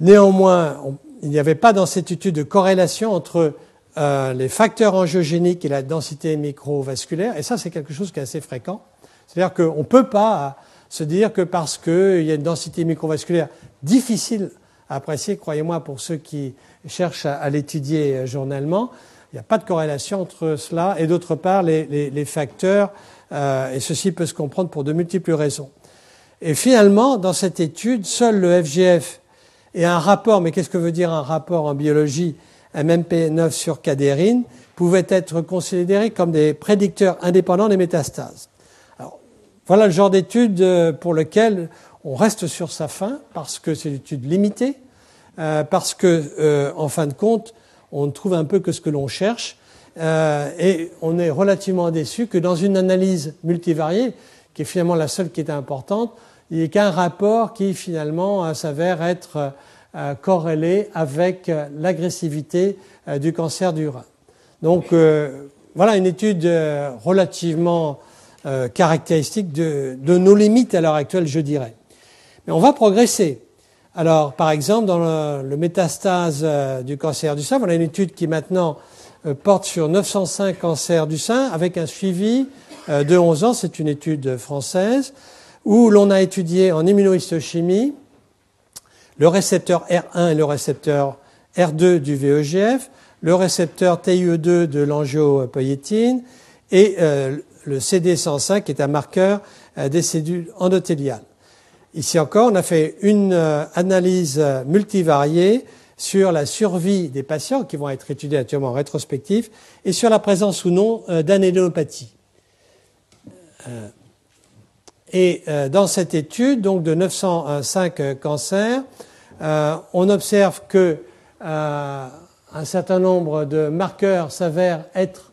Néanmoins, il n'y avait pas dans cette étude de corrélation entre les facteurs angiogéniques et la densité microvasculaire, et ça c'est quelque chose qui est assez fréquent. C'est-à-dire qu'on ne peut pas se dire que parce qu'il y a une densité microvasculaire difficile à apprécier, croyez-moi, pour ceux qui cherchent à l'étudier journellement, il n'y a pas de corrélation entre cela et d'autre part les, facteurs, euh, et ceci peut se comprendre pour de multiples raisons. Et finalement, dans cette étude, seul le FGF et un rapport, mais qu'est-ce que veut dire un rapport en biologie, MMP9 sur cadérine, pouvaient être considérés comme des prédicteurs indépendants des métastases. Voilà le genre d'étude euh, pour lequel on reste sur sa fin, parce que c'est une étude limitée, euh, parce que, en fin de compte, on ne trouve un peu que ce que l'on cherche. Euh, et on est relativement déçu que dans une analyse multivariée, qui est finalement la seule qui est importante, il n'y ait qu'un rapport qui finalement euh, s'avère être euh, corrélé avec l'agressivité du cancer du rein. Donc voilà une étude relativement caractéristique de, de, nos limites à l'heure actuelle, je dirais. Mais on va progresser. Alors, par exemple, dans le, métastase euh, du cancer du sein, on a une étude qui maintenant euh, porte sur 905 cancers du sein avec un suivi euh, de 11 ans. C'est une étude française où l'on a étudié en immunohistochimie le récepteur R1 et le récepteur R2 du VEGF, le récepteur TIE2 de l'angiopoïétine et le CD105 qui est un marqueur des cellules endothéliales. Ici encore, on a fait une euh, analyse multivariée sur la survie des patients qui vont être étudiés actuellement en rétrospectif et sur la présence ou non euh, d'anéliopathie. Euh, Et dans cette étude, donc de 905 cancers, on observe que un certain nombre de marqueurs s'avèrent être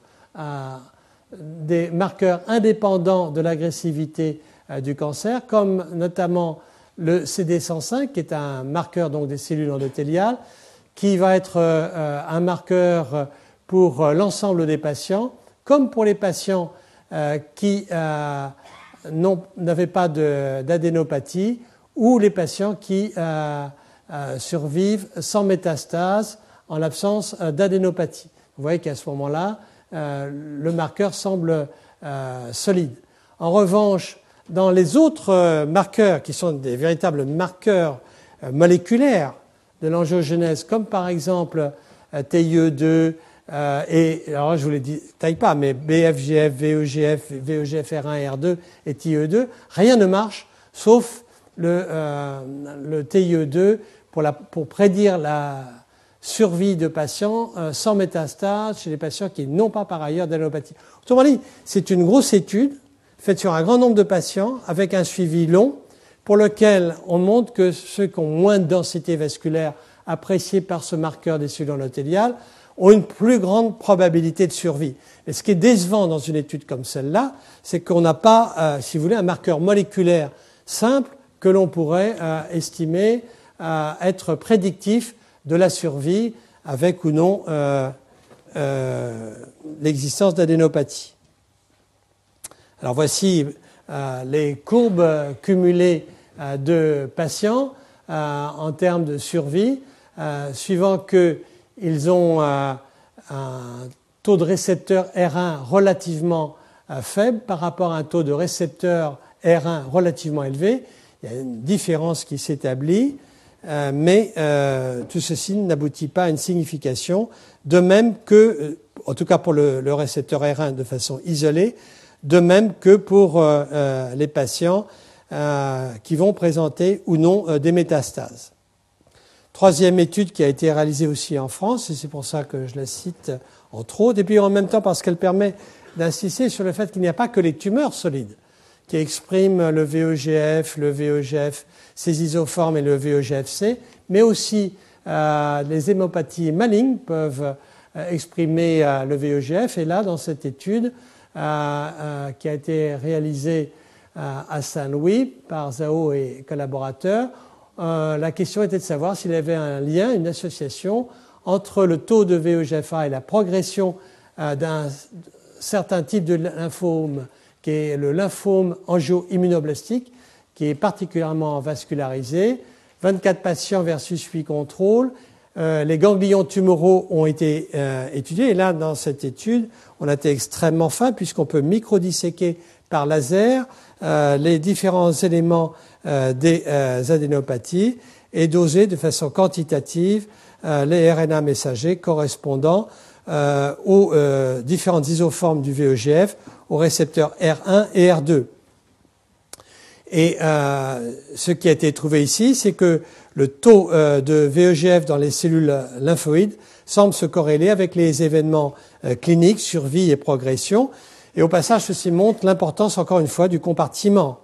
des marqueurs indépendants de l'agressivité du cancer, comme notamment le CD105, qui est un marqueur donc, des cellules endothéliales, qui va être euh, un marqueur pour euh, l'ensemble des patients, comme pour les patients euh, qui n'avaient pas d'adénopathie ou les patients qui survivent sans métastase en l'absence d'adénopathie. Vous voyez qu'à ce moment-là, le marqueur semble solide. En revanche, dans les autres marqueurs qui sont des véritables marqueurs moléculaires de l'angiogénèse, comme par exemple euh, TIE2 euh, et, alors je vous l'ai dit, taille pas, mais BFGF, VEGF, VEGFR1, R2 et TIE2, rien ne marche sauf le, euh, le TIE2 pour, la, pour, prédire la survie de patients sans métastase chez les patients qui n'ont pas par ailleurs d'allopathie. Autrement dit, c'est une grosse étude faite sur un grand nombre de patients avec un suivi long pour lequel on montre que ceux qui ont moins de densité vasculaire appréciée par ce marqueur des cellules endothéliales ont une plus grande probabilité de survie. Et ce qui est décevant dans une étude comme celle-là, c'est qu'on n'a pas, euh, si vous voulez, un marqueur moléculaire simple que l'on pourrait euh, estimer euh, être prédictif de la survie avec ou non l'existence d'adénopathie. Alors voici les courbes cumulées euh, de patients euh, en termes de survie, euh, suivant qu'ils ont un taux de récepteur R1 relativement faible par rapport à un taux de récepteur R1 relativement élevé. Il y a une différence qui s'établit, mais tout ceci n'aboutit pas à une signification, de même que, en tout cas pour le, le récepteur R1 de façon isolée, de même que pour les patients euh, qui vont présenter ou non euh, des métastases. Troisième étude qui a été réalisée aussi en France, et c'est pour ça que je la cite entre autres, et puis en même temps parce qu'elle permet d'insister sur le fait qu'il n'y a pas que les tumeurs solides qui expriment le VEGF, le VEGF, ces isoformes et le VEGFC, mais aussi euh, les hémopathies malignes peuvent exprimer le VEGF. Et là, dans cette étude qui a été réalisée à Saint-Louis par Zhao et collaborateurs. Euh, la question était de savoir s'il y avait un lien, une association entre le taux de VEGFA et la progression euh, d'un certain type de lymphome, qui est le lymphome angio-immunoblastique, qui est particulièrement vascularisé. 24 patients versus 8 contrôles. Euh, les ganglions tumoraux ont été étudiés. Et là, dans cette étude, on a été extrêmement fin puisqu'on peut microdisséquer par laser euh, les différents éléments euh, des euh, adénopathies et doser de façon quantitative les RNA messagers correspondant aux différentes isoformes du VEGF, aux récepteurs R1 et R2. Et ce qui a été trouvé ici, c'est que le taux de VEGF dans les cellules lymphoïdes semble se corréler avec les événements cliniques, survie et progression, et au passage, ceci montre l'importance, encore une fois, du compartiment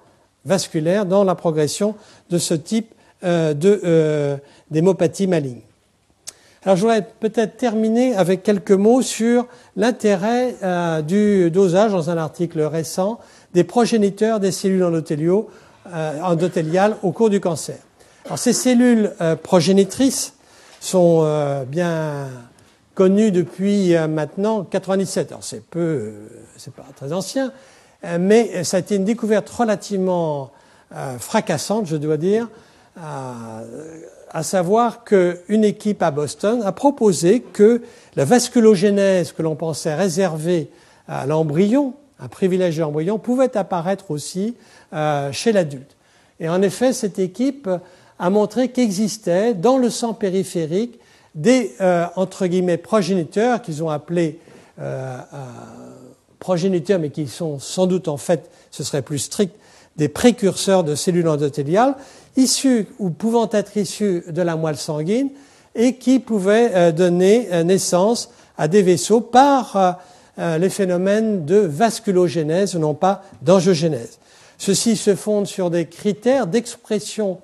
vasculaire dans la progression de ce type euh, de euh, d'hémopathie maligne. Alors je voudrais peut-être terminer avec quelques mots sur l'intérêt euh, du dosage dans un article récent des progéniteurs des cellules endothéliales au cours du cancer. Alors ces cellules progénitrices sont bien connu depuis euh, maintenant 97. Alors c'est peu, euh, c'est pas très ancien, euh, mais ça a été une découverte relativement fracassante, je dois dire, à savoir qu'une équipe à Boston a proposé que la vasculogénèse que l'on pensait réservée à l'embryon, un privilège de l'embryon, pouvait apparaître aussi chez l'adulte. Et en effet, cette équipe a montré qu'existait dans le sang périphérique des euh, entre guillemets progéniteurs qu'ils ont appelés euh, euh, progéniteurs, mais qui sont sans doute en fait, ce serait plus strict, des précurseurs de cellules endothéliales, issus ou pouvant être issus de la moelle sanguine et qui pouvaient donner naissance à des vaisseaux par les phénomènes de vasculogénèse, non pas d'angiogénèse. Ceci se fonde sur des critères d'expression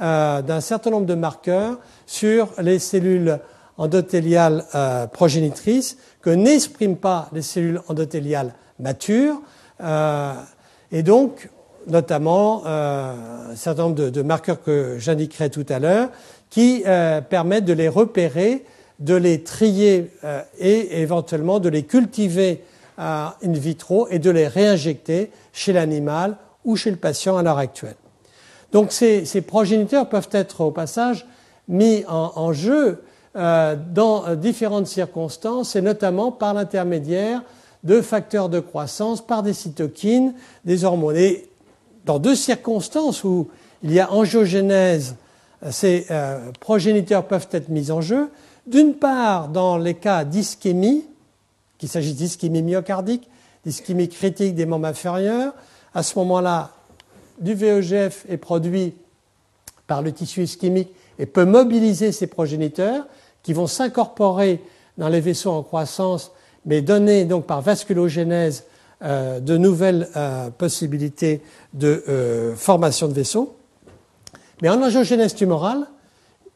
d'un certain nombre de marqueurs sur les cellules endothéliales progénitrices que n'expriment pas les cellules endothéliales matures. et donc, notamment un certain nombre de marqueurs que j'indiquerai tout à l'heure, qui permettent de les repérer de les trier euh, et éventuellement de les cultiver in vitro et de les réinjecter chez l'animal ou chez le patient à l'heure actuelle. Donc ces, progéniteurs peuvent être au passage mis en, jeu euh, dans différentes circonstances et notamment par l'intermédiaire de facteurs de croissance, par des cytokines, des hormones. Et dans deux circonstances où il y a angiogénèse, ces euh, progéniteurs peuvent être mis en jeu. D'une part, dans les cas d'ischémie, qu'il s'agisse d'ischémie myocardique, d'ischémie critique des membres inférieurs, à ce moment-là, du VEGF est produit par le tissu ischémique et peut mobiliser ces progéniteurs qui vont s'incorporer dans les vaisseaux en croissance, mais donner donc par vasculogénèse euh, de nouvelles euh, possibilités de euh, formation de vaisseaux. Mais en angiogénèse tumorale,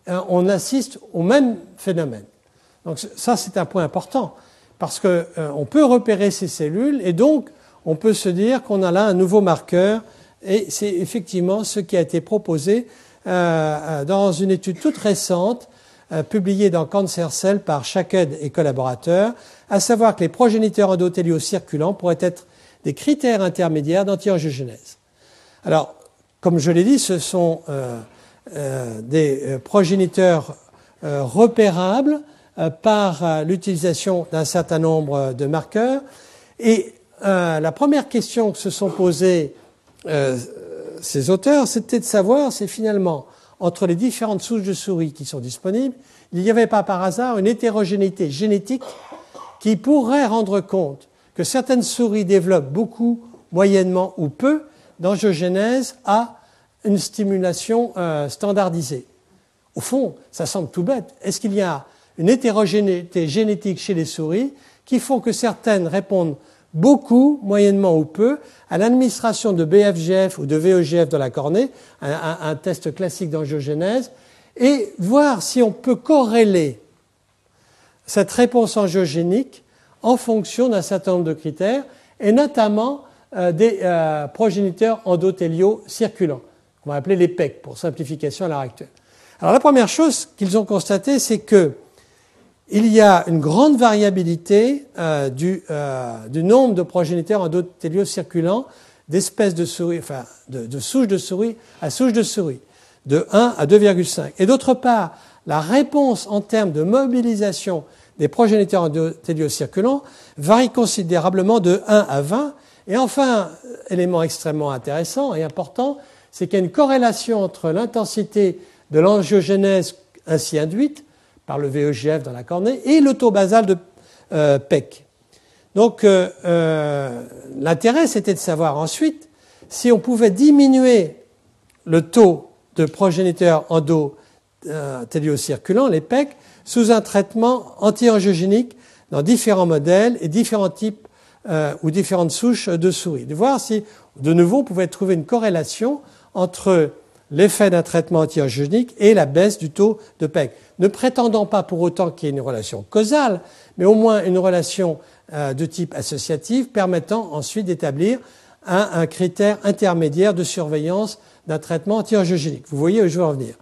on assiste au même phénomène. Donc ça, c'est un point important, parce qu'on euh, peut repérer ces cellules, et donc on peut se dire qu'on a là un nouveau marqueur, et c'est effectivement ce qui a été proposé euh, dans une étude toute récente, publiée dans Cancer Cell par Shacked et collaborateurs, à savoir que les progéniteurs endothéliaux circulants pourraient être des critères intermédiaires d'antiangiogénèse. Alors, comme je l'ai dit, ce sont euh, des euh, progéniteurs euh, repérables par l'utilisation d'un certain nombre de marqueurs. Et la première question que se sont posées ces auteurs, c'était de savoir si finalement, entre les différentes souches de souris qui sont disponibles, il n'y avait pas par hasard une hétérogénéité génétique qui pourrait rendre compte que certaines souris développent beaucoup, moyennement ou peu d'angiogénèse à une stimulation euh, standardisée. Au fond, ça semble tout bête. Est-ce qu'il y a une hétérogénéité génétique chez les souris qui font que certaines répondent beaucoup, moyennement ou peu, à l'administration de BFGF ou de VEGF dans la cornée, un, test classique d'angiogénèse, et voir si on peut corréler cette réponse angiogénique en fonction d'un certain nombre de critères, et notamment euh, des euh, progéniteurs endothéliaux circulants qu'on va appeler les PEC pour simplification à l'heure actuelle. Alors la première chose qu'ils ont constaté, c'est que il y a une grande variabilité euh, du, euh, du, nombre de progéniteurs endothéliaux circulants d'espèces de souris, enfin de, de souches de souris à souches de souris, de 1 à 2,5. Et d'autre part, la réponse en termes de mobilisation des progéniteurs endothéliaux circulants varie considérablement de 1 à 20. Et enfin, élément extrêmement intéressant et important, c'est qu'il y a une corrélation entre l'intensité de l'angiogénèse ainsi induite par le VEGF dans la cornée et le taux basal de euh, PEC. Donc euh, euh, l'intérêt c'était de savoir ensuite si on pouvait diminuer le taux de progéniteurs endothéliocirculants, les PEC, sous un traitement anti-angiogénique dans différents modèles et différents types ou différentes souches de souris. De voir si, de nouveau, on pouvait trouver une corrélation entre l'effet d'un traitement antiangiogénique et la baisse du taux de PEG. Ne prétendant pas pour autant qu'il y ait une relation causale, mais au moins une relation euh, de type associatif permettant ensuite d'établir un, critère intermédiaire de surveillance d'un traitement antiangiogénique. Vous voyez où je veux en venir.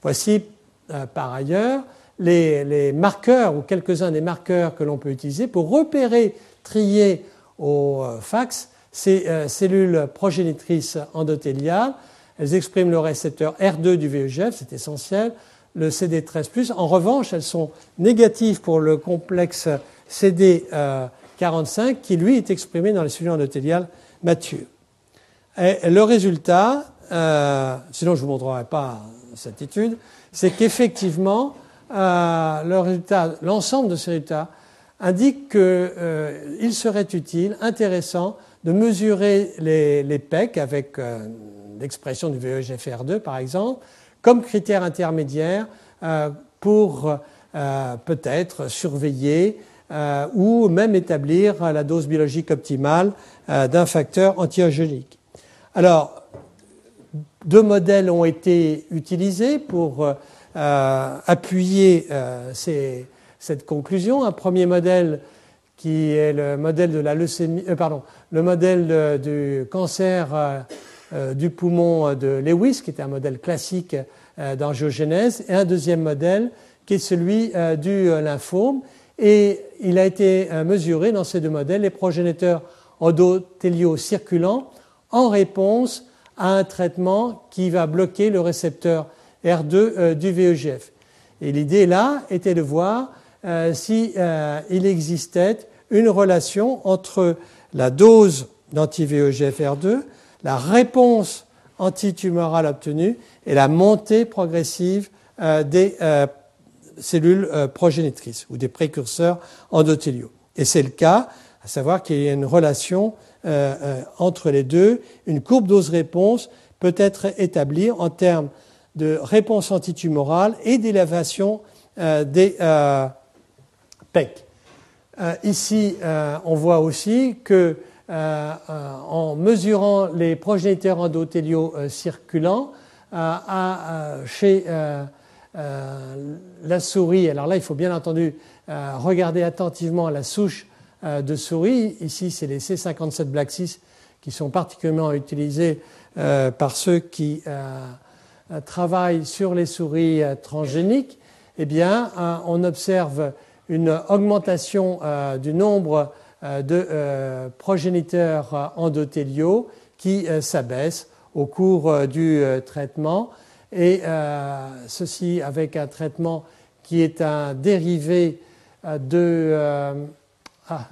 Voici euh, par ailleurs les, marqueurs ou quelques-uns des marqueurs que l'on peut utiliser pour repérer, trier au euh, fax ces cellules progénitrices endothéliales elles expriment le récepteur R2 du VEGF, c'est essentiel, le CD13+. En revanche, elles sont négatives pour le complexe CD45 qui, lui, est exprimé dans les cellules endothéliales matures. Et le résultat, euh, sinon je ne vous montrerai pas cette étude, c'est qu'effectivement, euh, l'ensemble de ces résultats indique qu'il euh, serait utile, intéressant, de mesurer les, les PEC avec l'expression du VEGFR2 par exemple, comme critère intermédiaire euh, pour euh, peut-être surveiller euh, ou même établir la dose biologique optimale d'un facteur antiogénique. Alors, deux modèles ont été utilisés pour appuyer cette conclusion. Un premier modèle qui est le modèle de la leucémie, pardon, le modèle du cancer du poumon de Lewis, qui était un modèle classique d'angiogénèse, et un deuxième modèle qui est celui du lymphome. Et il a été euh, mesuré dans ces deux modèles les progéniteurs endothéliaux circulants en réponse à un traitement qui va bloquer le récepteur R2 euh, du VEGF. Et l'idée là était de voir euh, si, existait une relation entre la dose d'anti-VEGF R2, la réponse antitumorale obtenue et la montée progressive des cellules euh, progénitrices ou des précurseurs endothéliaux. Et c'est le cas, à savoir qu'il y a une relation euh, euh, entre les deux. Une courbe dose-réponse peut être établie en termes de réponse antitumorale et d'élévation des PEC. ici, on voit aussi que en mesurant les progéniteurs endothéliaux circulants, chez euh, la souris, alors là, il faut bien entendu euh, regarder attentivement la souche euh, de souris. Ici, c'est les C57 Black 6 qui sont particulièrement utilisés par ceux qui travaillent sur les souris transgéniques. Eh bien, on observe une augmentation du nombre de progéniteurs endothéliaux qui s'abaisse au cours du traitement et euh, ceci avec un traitement qui est un dérivé euh, de, euh, ah,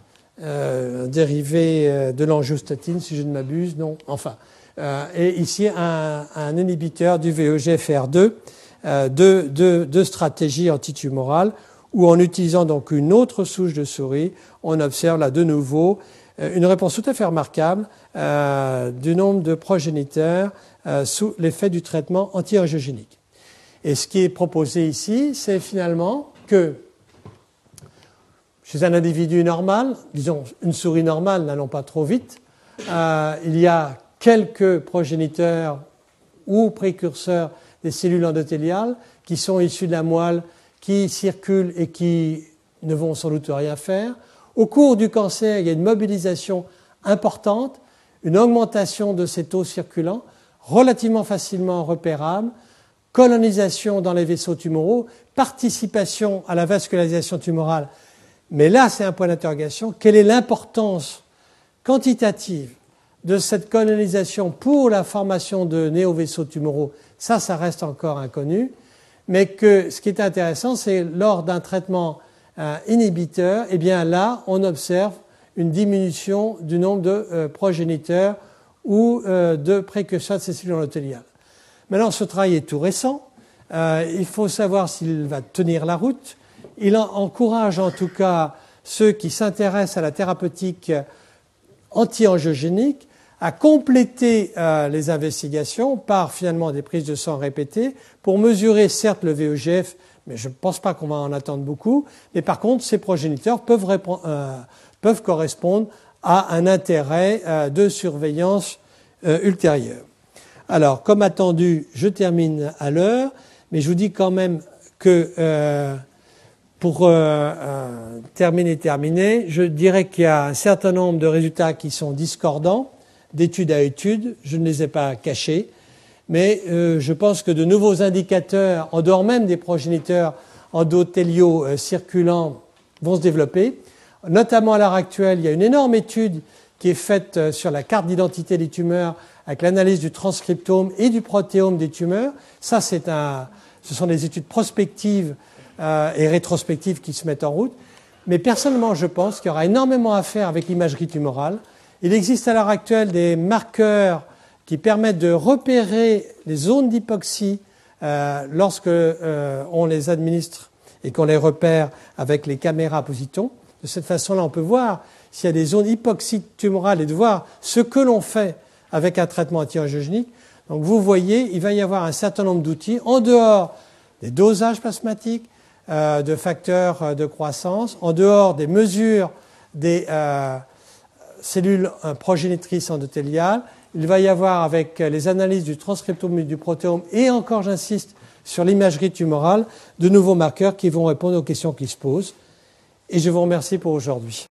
dérivé de l'angiostatine, si je ne m'abuse, non, enfin. et ici, un, un, inhibiteur du VEGFR2 de, de, de stratégie antitumorale, où en utilisant donc une autre souche de souris, on observe là de nouveau une réponse tout à fait remarquable du nombre de progéniteurs euh, sous l'effet du traitement anti-angiogénique. Et ce qui est proposé ici, c'est finalement que chez un individu normal, disons une souris normale n'allons pas trop vite, euh, il y a quelques progéniteurs ou précurseurs des cellules endothéliales qui sont issus de la moelle, qui circulent et qui ne vont sans doute rien faire. Au cours du cancer, il y a une mobilisation importante, une augmentation de ces taux circulants, relativement facilement repérable, colonisation dans les vaisseaux tumoraux, participation à la vascularisation tumorale. Mais là, c'est un point d'interrogation. Quelle est l'importance quantitative de cette colonisation pour la formation de néo-vaisseaux tumoraux? Ça, ça reste encore inconnu. Mais que ce qui est intéressant, c'est lors d'un traitement euh, inhibiteur, eh bien là, on observe une diminution du nombre de euh, progéniteurs ou euh, de précurseurs de ces cellules endothéliales. Maintenant, ce travail est tout récent. Euh, il faut savoir s'il va tenir la route. Il encourage en tout cas ceux qui s'intéressent à la thérapeutique anti-angiogénique à compléter euh, les investigations par finalement des prises de sang répétées pour mesurer certes le VEGF, mais je ne pense pas qu'on va en attendre beaucoup. Mais par contre, ces progéniteurs peuvent, peuvent correspondre a un intérêt euh, de surveillance euh, ultérieure. Alors, comme attendu, je termine à l'heure, mais je vous dis quand même que euh, pour terminer, terminer, je dirais qu'il y a un certain nombre de résultats qui sont discordants, d'étude à étude, je ne les ai pas cachés, mais je pense que de nouveaux indicateurs, en dehors même des progéniteurs endothéliaux circulants, vont se développer. Notamment à l'heure actuelle, il y a une énorme étude qui est faite euh, sur la carte d'identité des tumeurs avec l'analyse du transcriptome et du protéome des tumeurs. Ça, c'est un, ce sont des études prospectives euh, et rétrospectives qui se mettent en route. Mais personnellement, je pense qu'il y aura énormément à faire avec l'imagerie tumorale. Il existe à l'heure actuelle des marqueurs qui permettent de repérer les zones d'hypoxie euh, lorsque euh, on les administre et qu'on les repère avec les caméras positons. De cette façon-là, on peut voir s'il y a des zones hypoxiques tumorales et de voir ce que l'on fait avec un traitement anti-angiogénique. Donc vous voyez, il va y avoir un certain nombre d'outils en dehors des dosages plasmatiques, euh, de facteurs euh, de croissance, en dehors des mesures des euh, cellules progénitrices endothéliales. Il va y avoir avec les analyses du transcriptome et du protéome, et encore j'insiste sur l'imagerie tumorale, de nouveaux marqueurs qui vont répondre aux questions qui se posent. Et je vous remercie pour aujourd'hui.